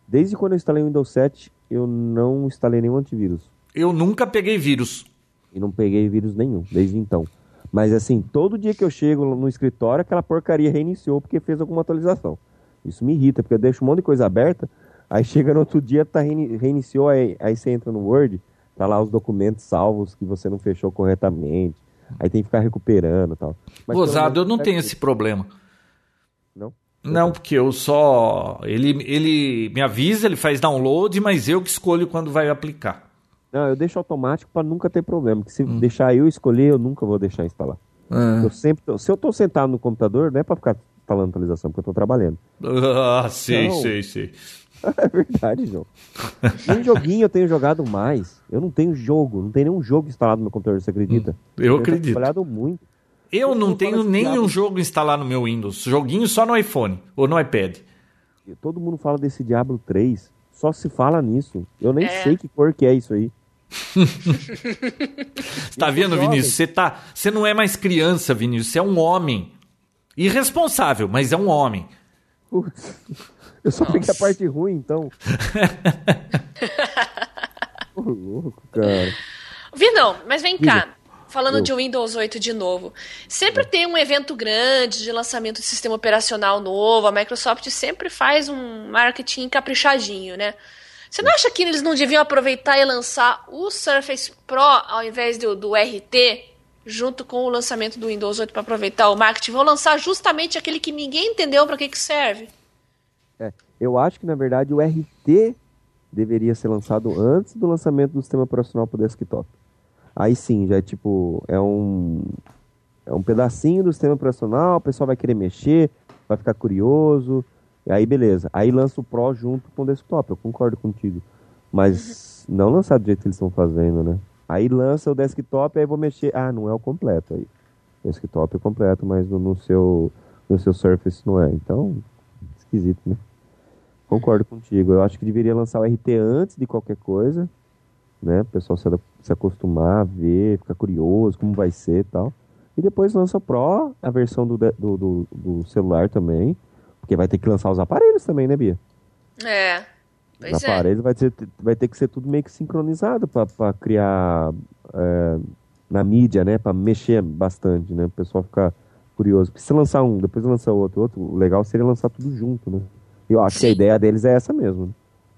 Desde quando eu instalei o Windows 7, eu não instalei nenhum antivírus. Eu nunca peguei vírus. E não peguei vírus nenhum, desde então. Mas assim, todo dia que eu chego no escritório, aquela porcaria reiniciou porque fez alguma atualização. Isso me irrita, porque eu deixo um monte de coisa aberta, aí chega no outro dia, tá reini- reiniciou, aí, aí você entra no Word, tá lá os documentos salvos que você não fechou corretamente. Aí tem que ficar recuperando e tal. Mas Gozado, eu não tá tenho esse problema. Não? Porque eu só. Ele, ele me avisa, ele faz download, mas eu que escolho quando vai aplicar. Não, eu deixo automático para nunca ter problema. Porque se Hum. deixar eu escolher, eu nunca vou deixar instalar. Eu sempre tô- se eu tô sentado no computador, não é para ficar instalando atualização, porque eu tô trabalhando. Ah, sei, Não. sei, sei. É verdade, João. Nem joguinho eu tenho jogado mais. Eu não tenho jogo, não tem nenhum jogo instalado no meu computador, você acredita? Eu tenho acredito. trabalhado muito. Eu não não tenho nenhum diabo. jogo instalado no meu Windows. Joguinho só no iPhone ou no iPad. Todo mundo fala desse Diablo 3. Só se fala nisso. Eu nem É. sei que cor que é isso aí. Tá vendo, Vinícius? Você tá, você não é mais criança, Vinícius. Você é um homem. Irresponsável, mas é um homem. Putz, eu só peguei a parte ruim, então. Ô, louco, cara. Vinão, mas vem cá. Falando Eu. de Windows 8 de novo. Sempre tem um evento grande de lançamento de sistema operacional novo. A Microsoft sempre faz um marketing caprichadinho, né? Você não acha que eles não deviam aproveitar e lançar o Surface Pro ao invés do, do RT, junto com o lançamento do Windows 8 para aproveitar o marketing? Vão lançar justamente aquele que ninguém entendeu para que, que serve. É, eu acho que, na verdade, o RT deveria ser lançado antes do lançamento do sistema operacional para o desktop. Aí sim, já é tipo, é um, é um pedacinho do sistema operacional, o pessoal vai querer mexer, vai ficar curioso, e aí beleza. Aí lança o Pro junto com o desktop, eu concordo contigo. Mas não lançar do jeito que eles estão fazendo, né? Aí lança o desktop, aí vou mexer. Ah, não é o completo aí. Desktop é completo, mas no, no seu, no seu Surface não é. Então, esquisito, né? Concordo contigo. Eu acho que deveria lançar o RT antes de qualquer coisa, né? O pessoal se, se acostumar, ver, ficar curioso como vai ser e tal. E depois lança o Pro, a versão do, do, do, do celular também. Porque vai ter que lançar os aparelhos também, né, Bia? É. Os Pois é. aparelhos vai, ter, vai ter que ser tudo meio que sincronizado para criar é, na mídia, né? Para mexer bastante, né? O pessoal ficar curioso. Porque se lançar um, depois lançar outro, outro, o legal seria lançar tudo junto, né? Eu acho que a Sim. ideia deles é essa mesmo. Né?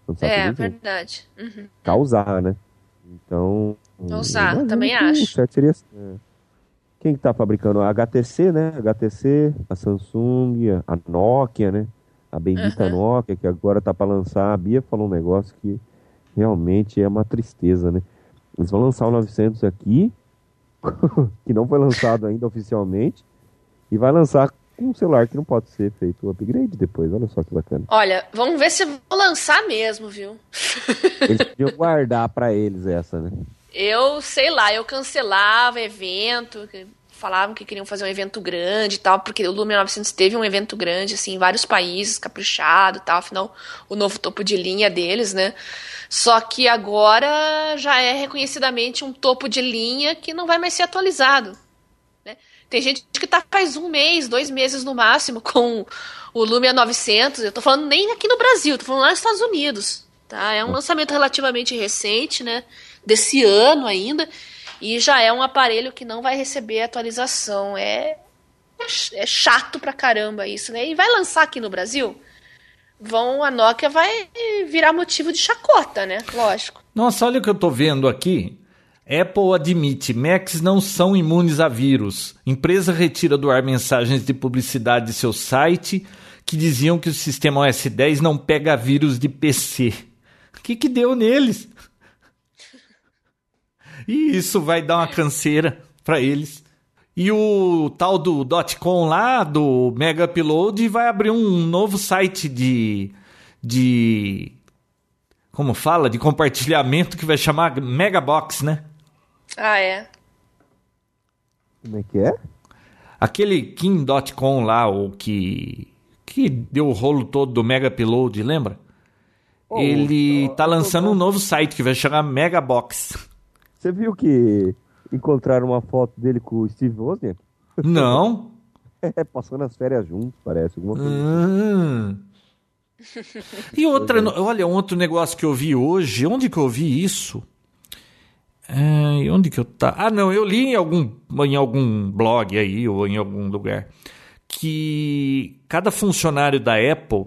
Lançar É, junto. verdade. Uhum. Causar, né? Então. Causar, eu imagino também acho. O certo seria. é. Quem que tá fabricando? A HTC, né? A HTC, a Samsung, a Nokia, né? A bendita Nokia, que agora tá para lançar. A Bia falou um negócio que realmente é uma tristeza, né? Eles vão lançar o 900 aqui, que não foi lançado ainda oficialmente, e vai lançar um celular que não pode ser feito o upgrade depois. Olha só que bacana. Olha, vamos ver se vão lançar mesmo, viu? Eles podiam guardar para eles essa, né? Eu, sei lá, eu cancelava evento, falavam que queriam fazer um evento grande e tal, porque o Lumia 900 teve um evento grande, assim, em vários países, caprichado e tal, afinal, o novo topo de linha deles, né? Só que agora já é reconhecidamente um topo de linha que não vai mais ser atualizado. Tem gente que tá faz um mês, dois meses no máximo com o Lumia 900. Eu tô falando nem aqui no Brasil, tô falando lá nos Estados Unidos. Tá? É um lançamento relativamente recente, né? Desse ano ainda. E já é um aparelho que não vai receber atualização. É, é chato pra caramba isso, né? E vai lançar aqui no Brasil? Vão, a Nokia vai virar motivo de chacota, né? Lógico. Nossa, olha o que eu tô vendo aqui. Apple admite, Macs não são imunes a vírus. Empresa retira do ar mensagens de publicidade de seu site que diziam que o sistema OS 10 não pega vírus de PC. O que, que deu neles? E isso vai dar uma canseira para eles. E o tal do .com lá, do Mega Upload, vai abrir um novo site de... de como fala? De compartilhamento que vai chamar Megabox, né? Ah, é? Como é que é? Aquele Kim.com lá, o que... que deu o rolo todo do Mega Upload, lembra? Oh, Ele tá lançando um novo site que vai chamar Megabox. Você viu que encontraram uma foto dele com o Steve Wozniak? Não? É, passando as férias juntos, parece. Alguma coisa. Hum. E outra, olha, um outro negócio que eu vi hoje, onde que eu vi isso? É, onde que eu tá? Ah, não, eu li em algum, em algum blog aí ou em algum lugar que cada funcionário da Apple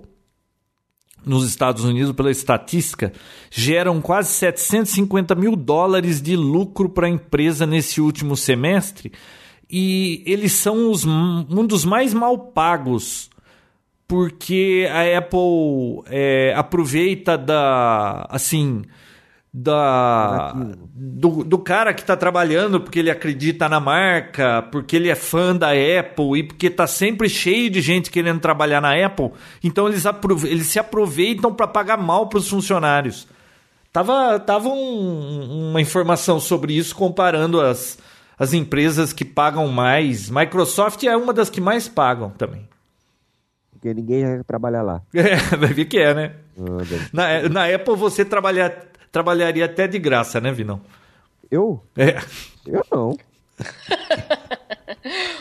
nos Estados Unidos, pela estatística, geram quase 750 mil dólares de lucro para a empresa nesse último semestre. E eles são os, um dos mais mal pagos, porque a Apple é, aproveita da. assim da do, do cara que está trabalhando porque ele acredita na marca, porque ele é fã da Apple e porque está sempre cheio de gente querendo trabalhar na Apple, então eles, eles se aproveitam para pagar mal para os funcionários. Tava, tava um, uma informação sobre isso comparando as, as empresas que pagam mais. Microsoft é uma das que mais pagam também. Porque ninguém vai trabalhar lá. É, vai ver que é, né? Ah, na, na Apple você trabalhar trabalharia até de graça, né, Vinão? Eu? É. Eu não.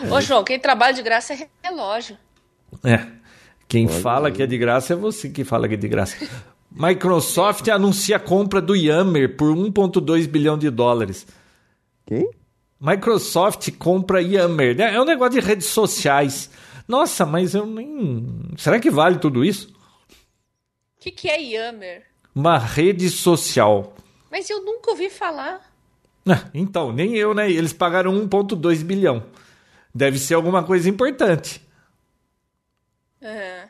Ô, João, quem trabalha de graça é relógio. É. Quem Olha fala aí. que é de graça é você que fala que é de graça. Microsoft anuncia a compra do Yammer por 1,2 bilhão de dólares. Quem? Microsoft compra Yammer. É um negócio de redes sociais. Nossa, mas eu nem. Será que vale tudo isso? O que, que é Yammer? Uma rede social. Mas eu nunca ouvi falar. Ah, então, nem eu, né? Eles pagaram 1,2 bilhão. Deve ser alguma coisa importante. Uhum.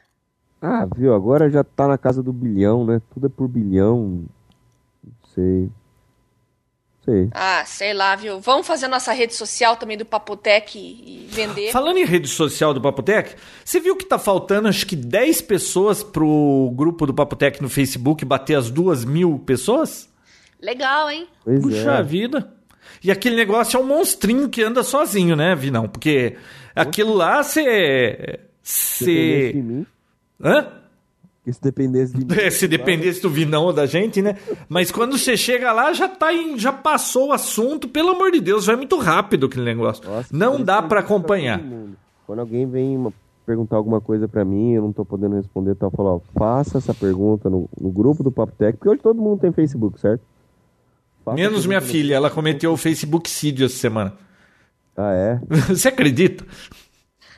Ah, viu? Agora já tá na casa do bilhão, né? Tudo é por bilhão. Não sei. Sei. Ah, sei lá, viu? Vamos fazer nossa rede social também do Papotec e, vender. Falando em rede social do Papotec, você viu que tá faltando acho que 10 pessoas pro grupo do Papotec no Facebook bater as duas mil pessoas? Legal, hein? Pois Puxa é. vida. E aquele negócio é um monstrinho que anda sozinho, né, Vinão? Porque aquilo lá você. Você. Hã? Porque se dependesse de mim. É, se dependesse do Vinão ou da gente, né? Mas quando você chega lá, já tá em, já passou o assunto, pelo amor de Deus, vai muito rápido aquele negócio. Nossa, não dá para pra acompanhar. Quando alguém vem uma- perguntar alguma coisa pra mim, eu não tô podendo responder, tal, falar, ó, faça essa pergunta no, no grupo do Papo Tech, porque hoje todo mundo tem Facebook, certo? Faça Menos minha filha, ela cometeu o Facebook essa semana. Ah, é? Você acredita?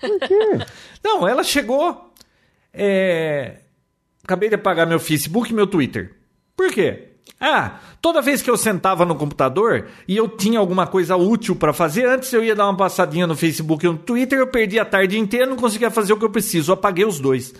Por quê? Não, ela chegou. é, Acabei de apagar meu Facebook e meu Twitter. Por quê? Ah, toda vez que eu sentava no computador e eu tinha alguma coisa útil para fazer, antes eu ia dar uma passadinha no Facebook e no Twitter, eu perdi a tarde inteira, não conseguia fazer o que eu preciso, eu apaguei os dois.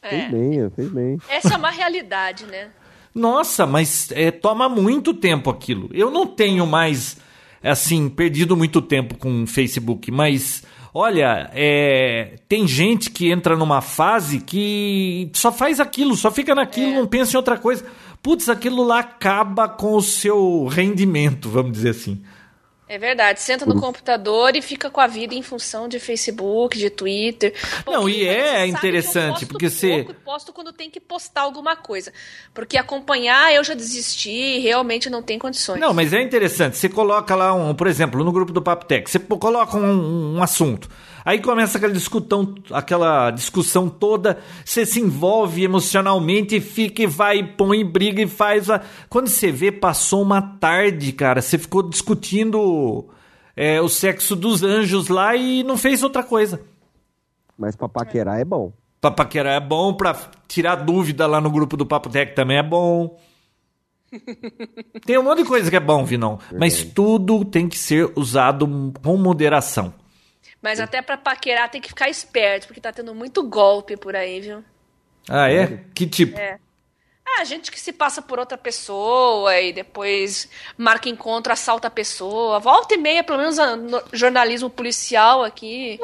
É. Fez bem, fez bem. Essa é uma realidade, né? Nossa, mas é, toma muito tempo aquilo. Eu não tenho mais, assim, perdido muito tempo com o Facebook, mas olha, é, tem gente que entra numa fase que só faz aquilo, só fica naquilo, não pensa em outra coisa. Putz, aquilo lá acaba com o seu rendimento, vamos dizer assim. É verdade, senta no computador e fica com a vida em função de Facebook, de Twitter. Não, e é você sabe que eu interessante, posto porque você- pouco posto quando tem que postar alguma coisa. Porque acompanhar eu já desisti, realmente não tem condições. Não, mas é interessante. Você coloca lá, um, por exemplo, no grupo do Papo Tech, você coloca um, um assunto. Aí começa aquela discussão, aquela discussão toda, você se envolve emocionalmente e fica e vai, põe, briga e faz. a- Quando você vê, passou uma tarde, cara. Você ficou discutindo é, o sexo dos anjos lá e não fez outra coisa. Mas pra paquerar é bom. Pra paquerar é bom, pra tirar dúvida lá no grupo do Papo Tech também é bom. Tem um monte de coisa que é bom, Vinão. Mas tudo tem que ser usado com moderação. Mas até pra paquerar tem que ficar esperto, porque tá tendo muito golpe por aí, viu? Ah, é? Que tipo? É. Ah, gente que se passa por outra pessoa e depois marca encontro, assalta a pessoa. Volta e meia, pelo menos jornalismo policial aqui.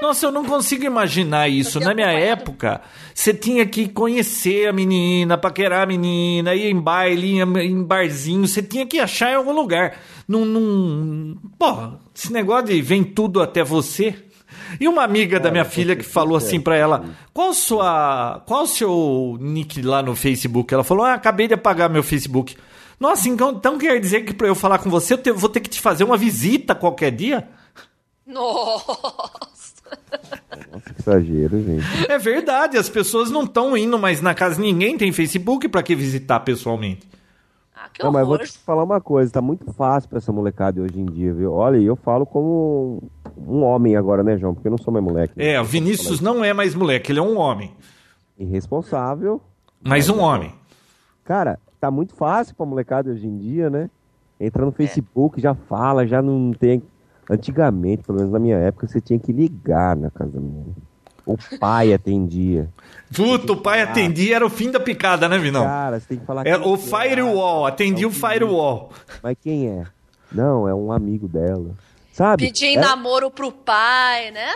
Nossa, eu não consigo imaginar isso. Na minha época, você tinha que conhecer a menina, paquerar a menina, ir em baile, ir em barzinho, você tinha que achar em algum lugar. Num, num... Pô, esse negócio de vem tudo até você. E uma amiga da minha filha que falou assim pra ela: qual sua, qual o seu nick lá no Facebook? Ela falou: ah, acabei de apagar meu Facebook. Nossa, então, então quer dizer que pra eu falar com você eu te- vou ter que te fazer uma visita qualquer dia? Nossa! Nossa, que exagero, gente. É verdade, as pessoas não estão indo mais na casa, ninguém tem Facebook pra que visitar pessoalmente. Que Não, mas vou te falar uma coisa, tá muito fácil pra essa molecada hoje em dia, viu? Olha, eu falo como um homem agora, né, João? Porque eu não sou mais moleque. É, o Vinícius não é mais moleque, ele é um homem. Irresponsável. Mas um homem. Cara, tá muito fácil pra molecada hoje em dia, né? Entra no Facebook, já fala, já não tem. Antigamente, pelo menos na minha época, você tinha que ligar na casa da minha. O pai atendia. Puta, o pai atendia, era o fim da picada, né, Vinão? Cara, você tem que falar. É o é. firewall, atendia É o o firewall. Mas quem é? Não, é um amigo dela. Sabe? Pedir em É- namoro pro pai, né?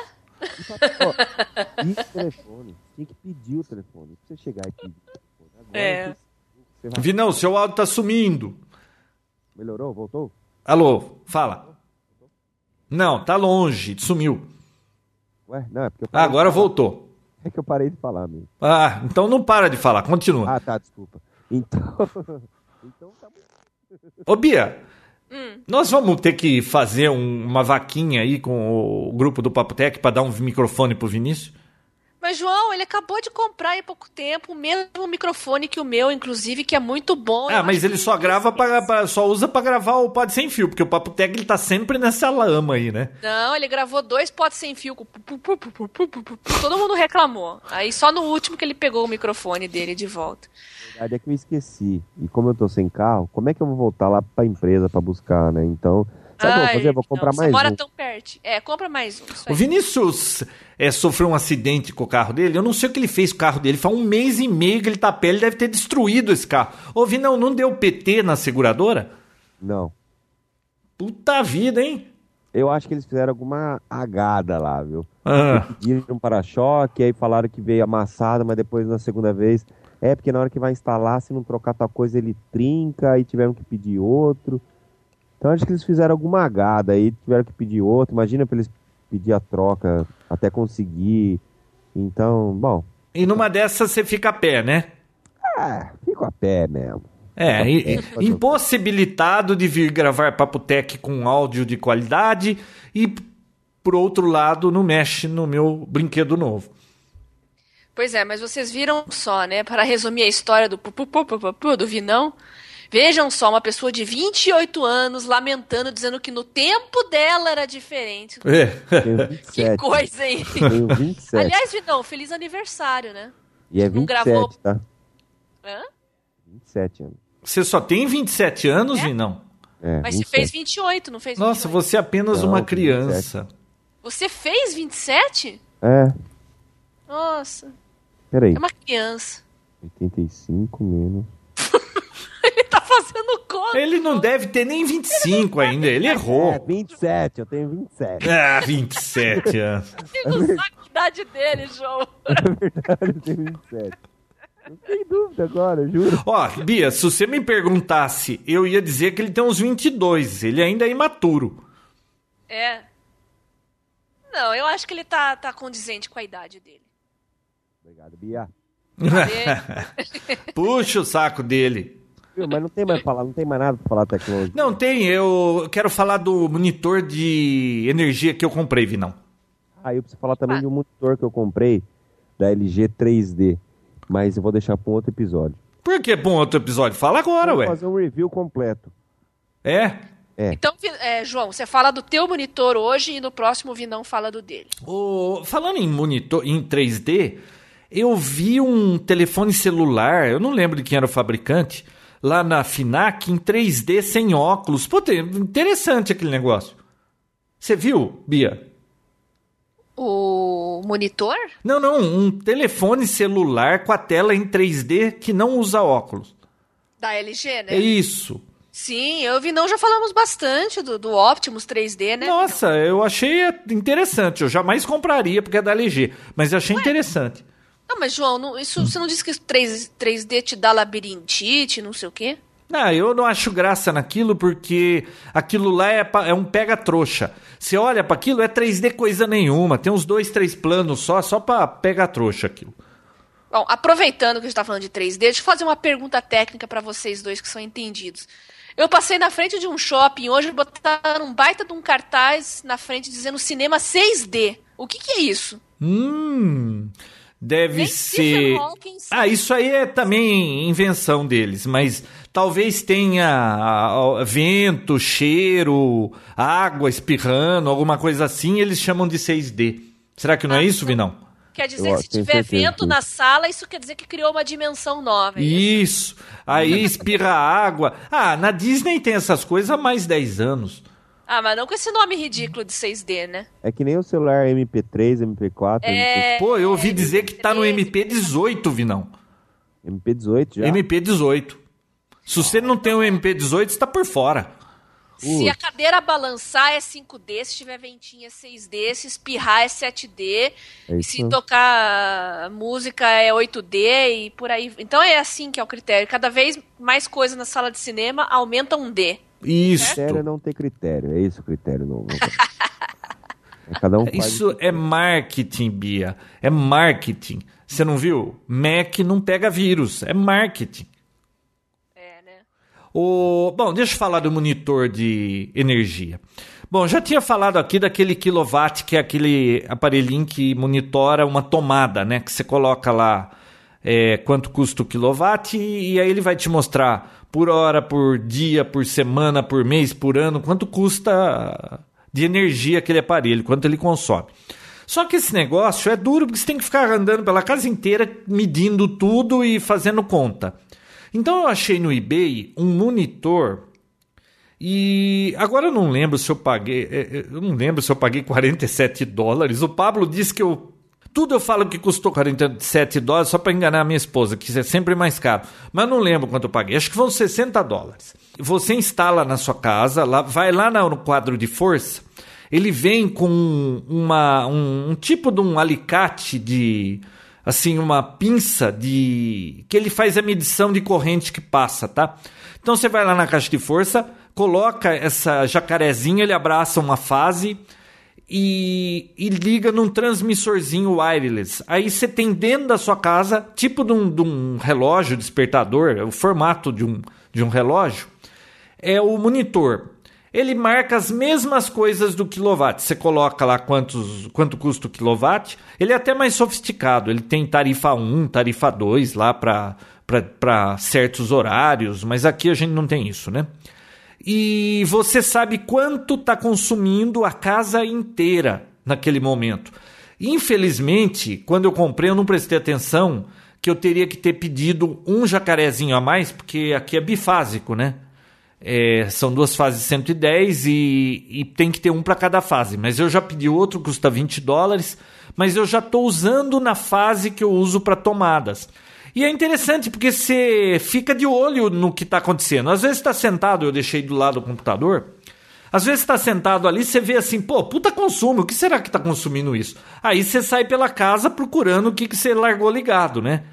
Ó, e o telefone. Tinha que pedir o telefone. Pra você chegar e pedir o telefone. Agora É. você- você vai- Vinão, seu áudio tá sumindo. Melhorou? Voltou? Alô, fala. Não, tá longe, sumiu. Ué, não, é porque eu Ah, parei agora voltou. É que eu parei de falar mesmo. Ah, então não para de falar, continua. Ah, tá, desculpa. Então. então tá bom. Ô, Bia, nós vamos ter que fazer um- uma vaquinha aí com o grupo do Papo Tech pra dar um microfone pro Vinícius? Mas, João, ele acabou de comprar há pouco tempo o mesmo microfone que o meu, inclusive, que é muito bom. Ah, mas ele só grava pra, pra, só usa para gravar o pod sem fio, porque o Papo Tech ele tá sempre nessa lama aí, né? Não, ele gravou dois pods sem fio. Todo mundo reclamou. Aí só no último que ele pegou o microfone dele de volta. A verdade é que eu esqueci. E como eu tô sem carro, como é que eu vou voltar lá pra empresa para buscar, né? Então. Sabe o que eu vou fazer? Vou comprar não, mais Você mora um. tão perto. É, compra mais um. O. Vinícius é, sofreu um acidente com o carro dele. Eu não sei o que ele fez com o carro dele. Faz um mês e meio que ele tá a pé. Ele deve ter destruído esse carro. Ô, Vinão, não deu PT na seguradora? Não. Puta vida, hein? Eu acho que eles fizeram alguma agada lá, viu? Ah, Pediram um para-choque, aí falaram que veio amassado, mas depois na segunda vez. É, porque na hora que vai instalar, se não trocar tua coisa, ele trinca, aí tiveram que pedir outro. Então acho que eles fizeram alguma agada aí, tiveram que pedir outro. Imagina pra eles pedir a troca até conseguir. Então, bom. e numa dessas você fica a pé, né? Ah, fico a pé mesmo. É, e- É, quê? impossibilitado de vir gravar Papo Tech com áudio de qualidade e, por outro lado, não mexe no meu brinquedo novo. Pois é, mas vocês viram só, né? Para resumir a história do pu- pu- pu- do Vinão. Vejam só, uma pessoa de 28 anos lamentando, dizendo que no tempo dela era diferente. É. Que 27. coisa, hein? Tenho 27. Aliás, Vinão, feliz aniversário, né? e é não 27, gravou- tá? Hã? 27 anos. Você só tem 27 anos, É? Vinão? É, Mas você 27. fez 28, não fez Nossa, 28? você é apenas Não, uma criança. Você fez 27? É, Nossa, peraí. é uma criança. 85 menos. Ele fazendo conta. Ele não deve ter nem 25 ainda, ele É, errou. 27, eu tenho 27. Ah, 27 anos. Ele não sabe a idade dele, João. eu tenho 27. Não tem dúvida agora, juro. Ó, Bia, se você me perguntasse, eu ia dizer que ele tem uns 22. Ele ainda é imaturo. É. Não, eu acho que ele tá, tá condizente com a idade dele. Obrigado, Bia. Puxa o saco dele. Viu, Mas não tem mais falar, não tem mais nada pra falar de tecnologia. Não, tem, eu quero falar do monitor de energia que eu comprei, Vinão. Ah, eu preciso falar também Ah. de um monitor que eu comprei da LG 3D. Mas eu vou deixar pra um outro episódio. Por que pra um outro episódio? Fala agora, Vou ué. fazer um review completo. É? É. Então, é, João, você fala do teu monitor hoje e no próximo o Vinão fala do dele. O, falando em monitor em 3D, eu vi um telefone celular, eu não lembro de quem era o fabricante, lá na Finac em 3D sem óculos. Pô, tem- interessante aquele negócio. Você viu, Bia? O monitor? Não, não, um telefone celular com a tela em 3D que não usa óculos. Da LG, né? É isso. Sim, eu e o Vinão já falamos bastante do, do Optimus 3D, né? Nossa, eu achei interessante. Eu jamais compraria porque é da LG, mas eu achei interessante. Não, mas João, não- isso, você não disse que 3, 3D te dá labirintite, não sei o quê? Ah, eu não acho graça naquilo porque aquilo lá é, é um pega-trouxa. Você olha para aquilo, é 3D coisa nenhuma. Tem uns dois, três planos só, só pra pega-trouxa aquilo. Bom, aproveitando que a gente tá falando de 3D, deixa eu fazer uma pergunta técnica pra vocês dois que são entendidos. Eu passei na frente de um shopping hoje, botaram um baita de um cartaz na frente dizendo cinema 6D. O que, que é isso? Hum, deve Nem ser. Ah, isso aí é também invenção deles, mas talvez tenha ah, vento, cheiro, água espirrando, alguma coisa assim, eles chamam de 6D. Será que não é isso, Vinão? Quer dizer Eu que se tiver vento na sala, isso quer dizer que criou uma dimensão nova. é isso? Isso. Aí espirra água. Ah, na Disney tem essas coisas há mais 10 anos. Ah, mas não com esse nome ridículo de 6D, né? É que nem o celular MP3, MP4, É... Pô, eu ouvi dizer que tá no MP18, Vinão. MP, MP18 já. MP18. Se você não tem o MP18, você tá por fora. Se a cadeira balançar é 5D, se tiver ventinha é 6D, se espirrar é 7D, É e se tocar música é 8D e por aí. Então é assim que é o critério. Cada vez mais coisa na sala de cinema aumenta um D. Isso. critério é não ter critério. É isso o critério novo. É, Cada um faz Isso é marketing, Bia. É marketing. Você não viu? Mac não pega vírus. É marketing. É, né? O... Bom, deixa eu falar do monitor de energia. Bom, já tinha falado aqui daquele kilowatt, que é aquele aparelhinho que monitora uma tomada, né? Que você coloca lá é, quanto custa o kilowatt e, e aí ele vai te mostrar por hora, por dia, por semana, por mês, por ano, quanto custa de energia aquele aparelho, quanto ele consome. Só que esse negócio é duro porque você tem que ficar andando pela casa inteira medindo tudo e fazendo conta. Então eu achei no eBay um monitor e agora eu não lembro se eu paguei, é, é, eu não lembro se eu paguei 47 dólares. O Pablo disse que eu tudo eu falo que custou 47 dólares só para enganar a minha esposa, que isso é sempre mais caro. Mas não lembro quanto eu paguei. Acho que foram 60 dólares. Você instala na sua casa, lá, vai lá no quadro de força, ele vem com uma, um, um tipo de um alicate de assim uma pinça de que ele faz a medição de corrente que passa, tá? Então você vai lá na caixa de força, coloca essa jacarezinha, ele abraça uma fase e, e liga num transmissorzinho wireless. Aí você tem dentro da sua casa, tipo de um, de um relógio despertador, é o formato de um, de um relógio, é o monitor. Ele marca as mesmas coisas do quilowatt. Você coloca lá quantos, quanto custa o quilowatt. Ele é até mais sofisticado. Ele tem tarifa 1, tarifa 2 lá para certos horários, mas aqui a gente não tem isso, né? E você sabe quanto está consumindo a casa inteira naquele momento. Infelizmente, quando eu comprei, eu não prestei atenção que eu teria que ter pedido um jacarezinho a mais, porque aqui é bifásico, né? É, são duas fases 110 e, e tem que ter um para cada fase. Mas eu já pedi outro, custa 20 dólares, mas eu já estou usando na fase que eu uso para tomadas. E é interessante porque você fica de olho no que está acontecendo. Às vezes está sentado, eu deixei do lado do computador. Às vezes está sentado ali, você vê assim, pô, puta consumo, o que será que está consumindo isso? Aí você sai pela casa procurando o que, que você largou ligado, né?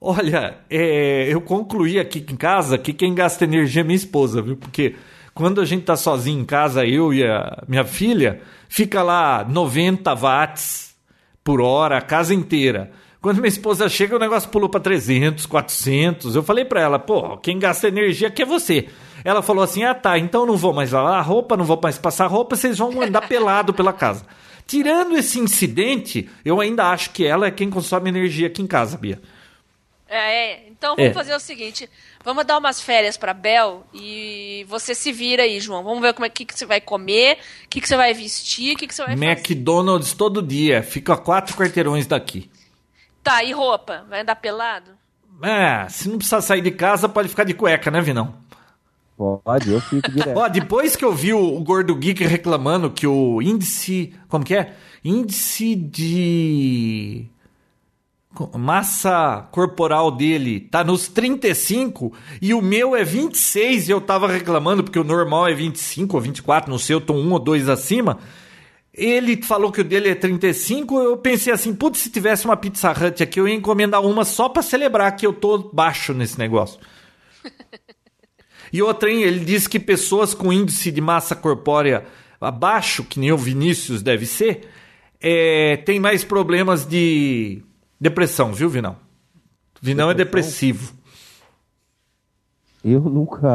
Olha, é, eu concluí aqui em casa que quem gasta energia é minha esposa, viu? Porque quando a gente tá sozinho em casa, eu e a minha filha, fica lá 90 watts por hora a casa inteira. Quando minha esposa chega, o negócio pulou para 300, 400. Eu falei para ela, pô, quem gasta energia aqui é você. Ela falou assim: ah tá, então não vou mais lavar roupa, não vou mais passar roupa, vocês vão andar pelado pela casa. Tirando esse incidente, eu ainda acho que ela é quem consome energia aqui em casa, Bia. É, é. então vamos É. fazer o seguinte: vamos dar umas férias pra Bel e você se vira aí, João. Vamos ver como é que, que você vai comer, o que, que você vai vestir, o que, que você vai fazer. McDonald's todo dia, fica a quatro quarteirões daqui. Tá, e roupa? Vai andar pelado? É, se não precisar sair de casa, pode ficar de cueca, né, Vinão? Pode, eu fico direto. Ó, depois que eu vi o, o Gordo Geek reclamando que o índice. Como que é? Índice de. Massa corporal dele tá nos 35 e o meu é 26 e eu tava reclamando porque o normal é 25 ou 24, não sei, eu tô um ou dois acima. Ele falou que o dele é 35, eu pensei assim, putz, se tivesse uma Pizza Hut aqui, eu ia encomendar uma só pra celebrar que eu tô baixo nesse negócio. E outra, hein, ele diz que pessoas com índice de massa corpórea abaixo, que nem o Vinícius deve ser, é, tem mais problemas de depressão, viu, Vinão? Vinão é depressivo. Eu nunca.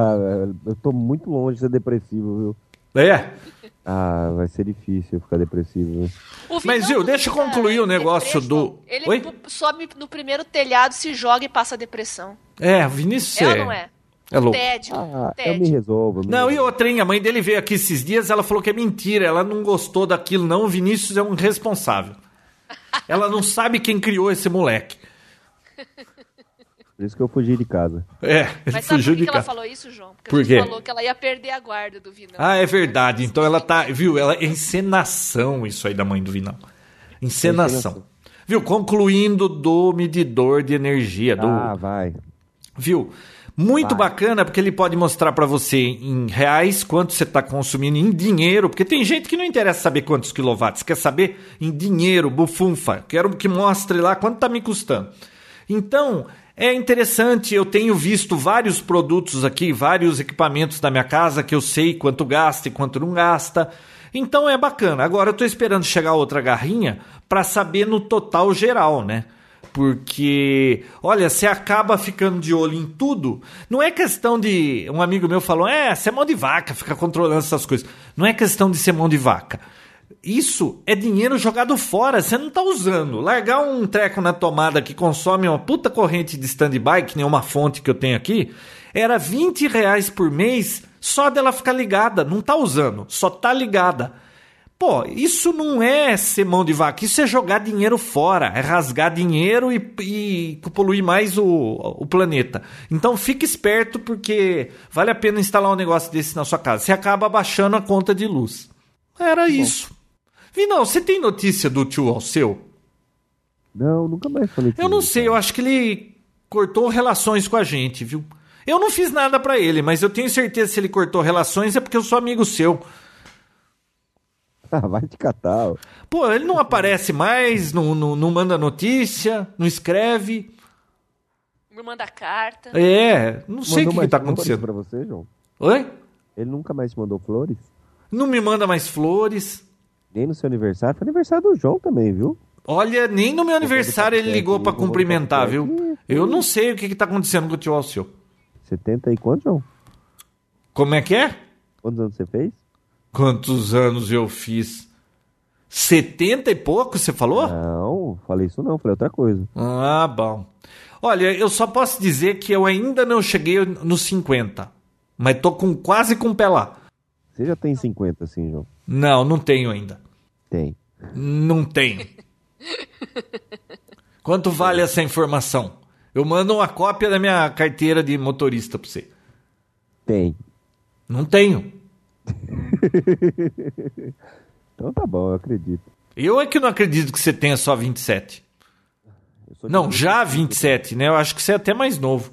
Eu tô muito longe de ser depressivo, viu? É, Ah, vai ser difícil eu ficar depressivo? O Mas, viu, deixa eu concluir o negócio do- Ele Oi? sobe no primeiro telhado, se joga e passa depressão. é, o Vinícius É ou é, não é? é louco. Tédio. Ah, eu tédio. me resolvo. eu me Não, e resolvo. outra, hein, a mãe dele veio aqui esses dias, ela falou que é mentira, ela não gostou daquilo, não, o Vinícius é um responsável. Ela não sabe quem criou esse moleque. Por isso que eu fugi de casa. É, ele Mas sabe fugiu por que de que ela casa. falou isso, João? Porque Por a gente quê? falou que ela ia perder a guarda do Vinão. Ah, é verdade. Então ela tá. Viu? Ela é encenação isso aí da mãe do Vinão. Encenação. Viu? Concluindo do medidor de energia. Do, Ah, vai. Viu? Muito Vai. bacana porque ele pode mostrar pra você em reais quanto você está consumindo em dinheiro, porque tem gente que não interessa saber quantos quilowatts, quer saber em dinheiro, bufunfa. Quero que mostre lá quanto está me custando. Então, é interessante, eu tenho visto vários produtos aqui, vários equipamentos da minha casa que eu sei quanto gasta e quanto não gasta. Então é bacana. Agora eu estou esperando chegar outra garrinha para saber no total geral, né? Porque, olha, você acaba ficando de olho em tudo. Não é questão de. Um amigo meu falou: é, você é mão de vaca, fica controlando essas coisas. Não é questão de ser mão de vaca. Isso é dinheiro jogado fora, você não tá usando. Largar um treco na tomada que consome uma puta corrente de stand-by, que nem uma fonte que eu tenho aqui, era 20 reais por mês só dela ficar ligada. Não tá usando, só tá ligada. Pô, isso não é ser mão de vaca, isso é jogar dinheiro fora, é rasgar dinheiro e, e poluir mais o, o planeta. Então fique esperto porque vale a pena instalar um negócio desse na sua casa. Você acaba baixando a conta de luz. Era isso. Vinão, você tem notícia do tio Alceu? Não, nunca mais falei com Eu não ele, sei, eu acho que ele cortou relações com a gente, viu? Eu não fiz nada pra ele, mas eu tenho certeza que se ele cortou relações é porque eu sou amigo seu. Ah, vai te catar. ó. Pô, ele não aparece mais, não, não, não manda notícia, não escreve. Me manda carta. É, não sei o que, que tá acontecendo. pra você, João? Oi? Ele nunca mais te mandou flores? Não me manda mais flores. Nem no seu aniversário? Foi aniversário do João também, viu? Olha, nem no meu aniversário ele Papo ligou ligou cumprimentar, viu? Eu não sei o que, que tá acontecendo com o tio Alceu. 70 e quantos, João? Como é que é? Quantos anos você fez? Quantos anos eu fiz? 70 e pouco, você falou? Não, falei isso não, falei outra coisa. Ah, bom. Olha, eu só posso dizer que eu ainda não cheguei nos 50. Mas tô com quase com o pé lá. Você já tem 50, assim, João? Não, não tenho ainda. Tem. Não tenho. Quanto vale essa informação? Eu mando uma cópia da minha carteira de motorista pra você. Tem. Não tenho. Então tá bom, eu acredito. Eu é que não acredito que você tenha só 27. Eu sou de Não, 80 já 27, né? Eu acho que você é até mais novo.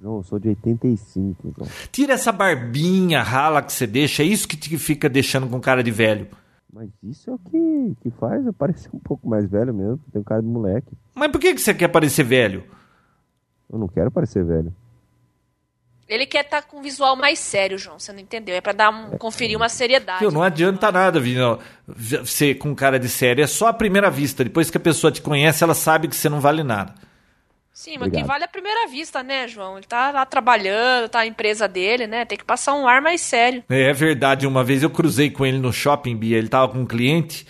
João, eu sou de 85, João. Tira essa barbinha rala que você deixa, é isso que te fica deixando com cara de velho. Mas isso é o que, que faz eu parecer um pouco mais velho mesmo. Tenho cara de moleque. Mas por que que você quer parecer velho? Eu não quero parecer velho. Ele quer estar com um visual mais sério, João. Você não entendeu? É pra dar um, conferir uma seriedade. Viu, não adianta nada, Vinão. Você com cara de sério. É só a primeira vista. Depois que a pessoa te conhece, ela sabe que você não vale nada. Sim, mas Obrigado. que vale a primeira vista, né, João? Ele tá lá trabalhando, tá a empresa dele, né? Tem que passar um ar mais sério. É verdade, uma vez eu cruzei com ele no shopping, Bia, ele tava com um cliente.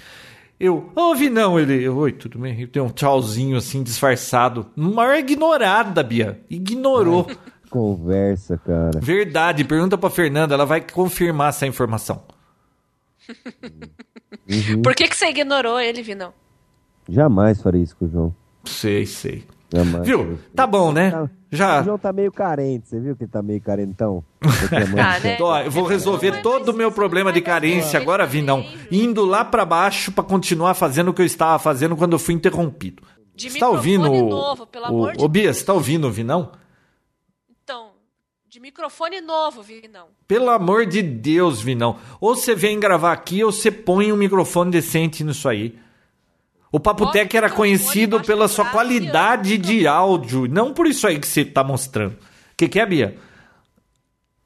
Eu, ô Vinão, ele, oi, tudo bem? Ele tem um tchauzinho assim, disfarçado. Maior ignorada, Bia. Ignorou. Conversa, cara. Verdade, pergunta pra Fernanda, ela vai confirmar essa informação. Uhum. Por que, que você ignorou ele, Vinão? Jamais farei isso com o João. Sei, sei. Viu? isso. Tá bom, né? Tá- O Já. João tá meio carente, você viu que ele tá meio carentão? Ah, né? Ó, eu vou resolver todo o meu problema de carência agora, Vinão. Indo lá pra baixo pra continuar fazendo o que eu estava fazendo quando eu fui interrompido. De Você tá ouvindo microfone o. novo, pelo o- amor de Ô, Bia, Deus. você tá ouvindo o Vinão? Então, de microfone novo, Vinão. Pelo amor de Deus, Vinão. Ou você vem gravar aqui ou você põe um microfone decente nisso aí. O o era conhecido pela sua qualidade de áudio, não por isso aí que você tá mostrando. O que, que é, Bia?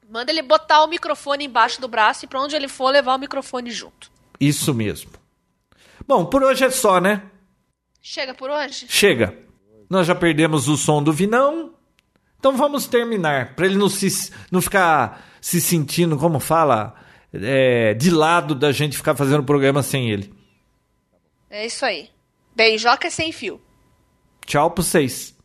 Manda ele botar o microfone embaixo do braço e pra onde ele for levar o microfone junto. Isso mesmo. Bom, por hoje é só, né? Chega por hoje? Chega. Nós já perdemos o som do Vinão. Então vamos terminar. Pra ele não, se, não ficar se sentindo, como fala, é, de lado da gente ficar fazendo o programa sem ele. É isso aí. Beijoca sem fio. Tchau pra vocês.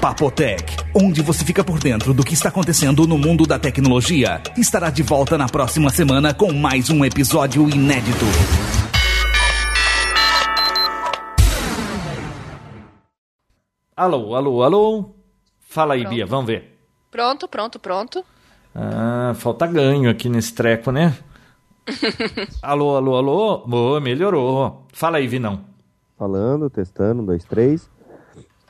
Papotec, onde você fica por dentro do que está acontecendo no mundo da tecnologia, estará de volta na próxima semana com mais um episódio inédito. Alô, alô, alô. Fala aí, Pronto. Bia, vamos ver. Pronto, pronto, pronto. Ah, falta ganho aqui nesse treco, né? alô, alô, alô. Melhorou. Fala aí, Vinão. Falando, testando, um, dois, três.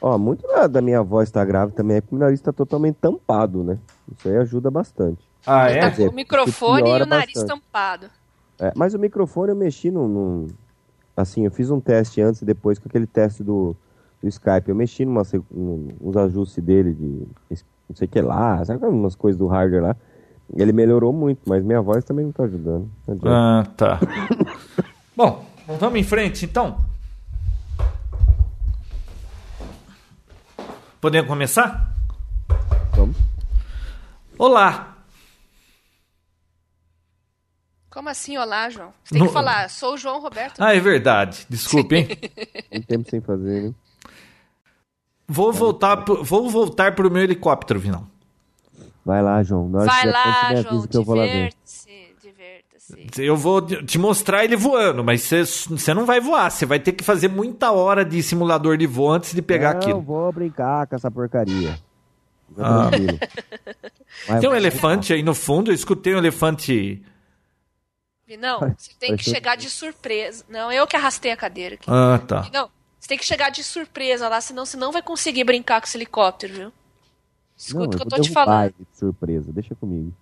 Ó, muito da, da minha voz tá grave também é porque o nariz tá totalmente tampado, né? Isso aí ajuda bastante. Ah, Tá é? dizer, com o microfone e o nariz bastante. tampado. É, mas o microfone eu mexi num, num- Assim, eu fiz um teste antes e depois com aquele teste do, do Skype. Eu mexi numa, num, uns ajustes dele de não sei o que lá, sabe umas coisas do hardware lá. Ele melhorou muito, mas minha voz também não tá ajudando. Não. Ah, tá. Bom, vamos em frente então. Podemos começar? Vamos. Olá. Como assim, olá, João? Você tem Não- que falar, sou o João Roberto. Ah, é verdade. Desculpe, hein? Um tempo sem fazer, né? Vou voltar, pro, vou voltar pro meu helicóptero, Vinão. Vai lá, João. Na Vai lá, João, avisa que eu vou lá ver. Eu vou te mostrar ele voando, mas você- não vai voar. Você vai ter que fazer muita hora de simulador de voo antes de pegar não, aquilo. vou brincar com essa porcaria. Ah. Vai, Tem um elefante aí no fundo, eu escutei um elefante. Não, você tem que chegar de surpresa. Não, eu que arrastei a cadeira aqui. Ah, tá. Não, você tem que chegar de surpresa lá, senão você não vai conseguir brincar com esse helicóptero, viu? Escuta o que eu tô te falando. surpresa, deixa comigo.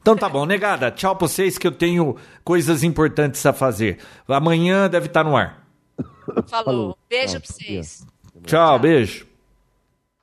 Então tá bom, negada. Tchau pra vocês que eu tenho coisas importantes a fazer. Amanhã deve estar no ar. Falou. Falou. Beijo Tchau, pra vocês. Tchau, beijo.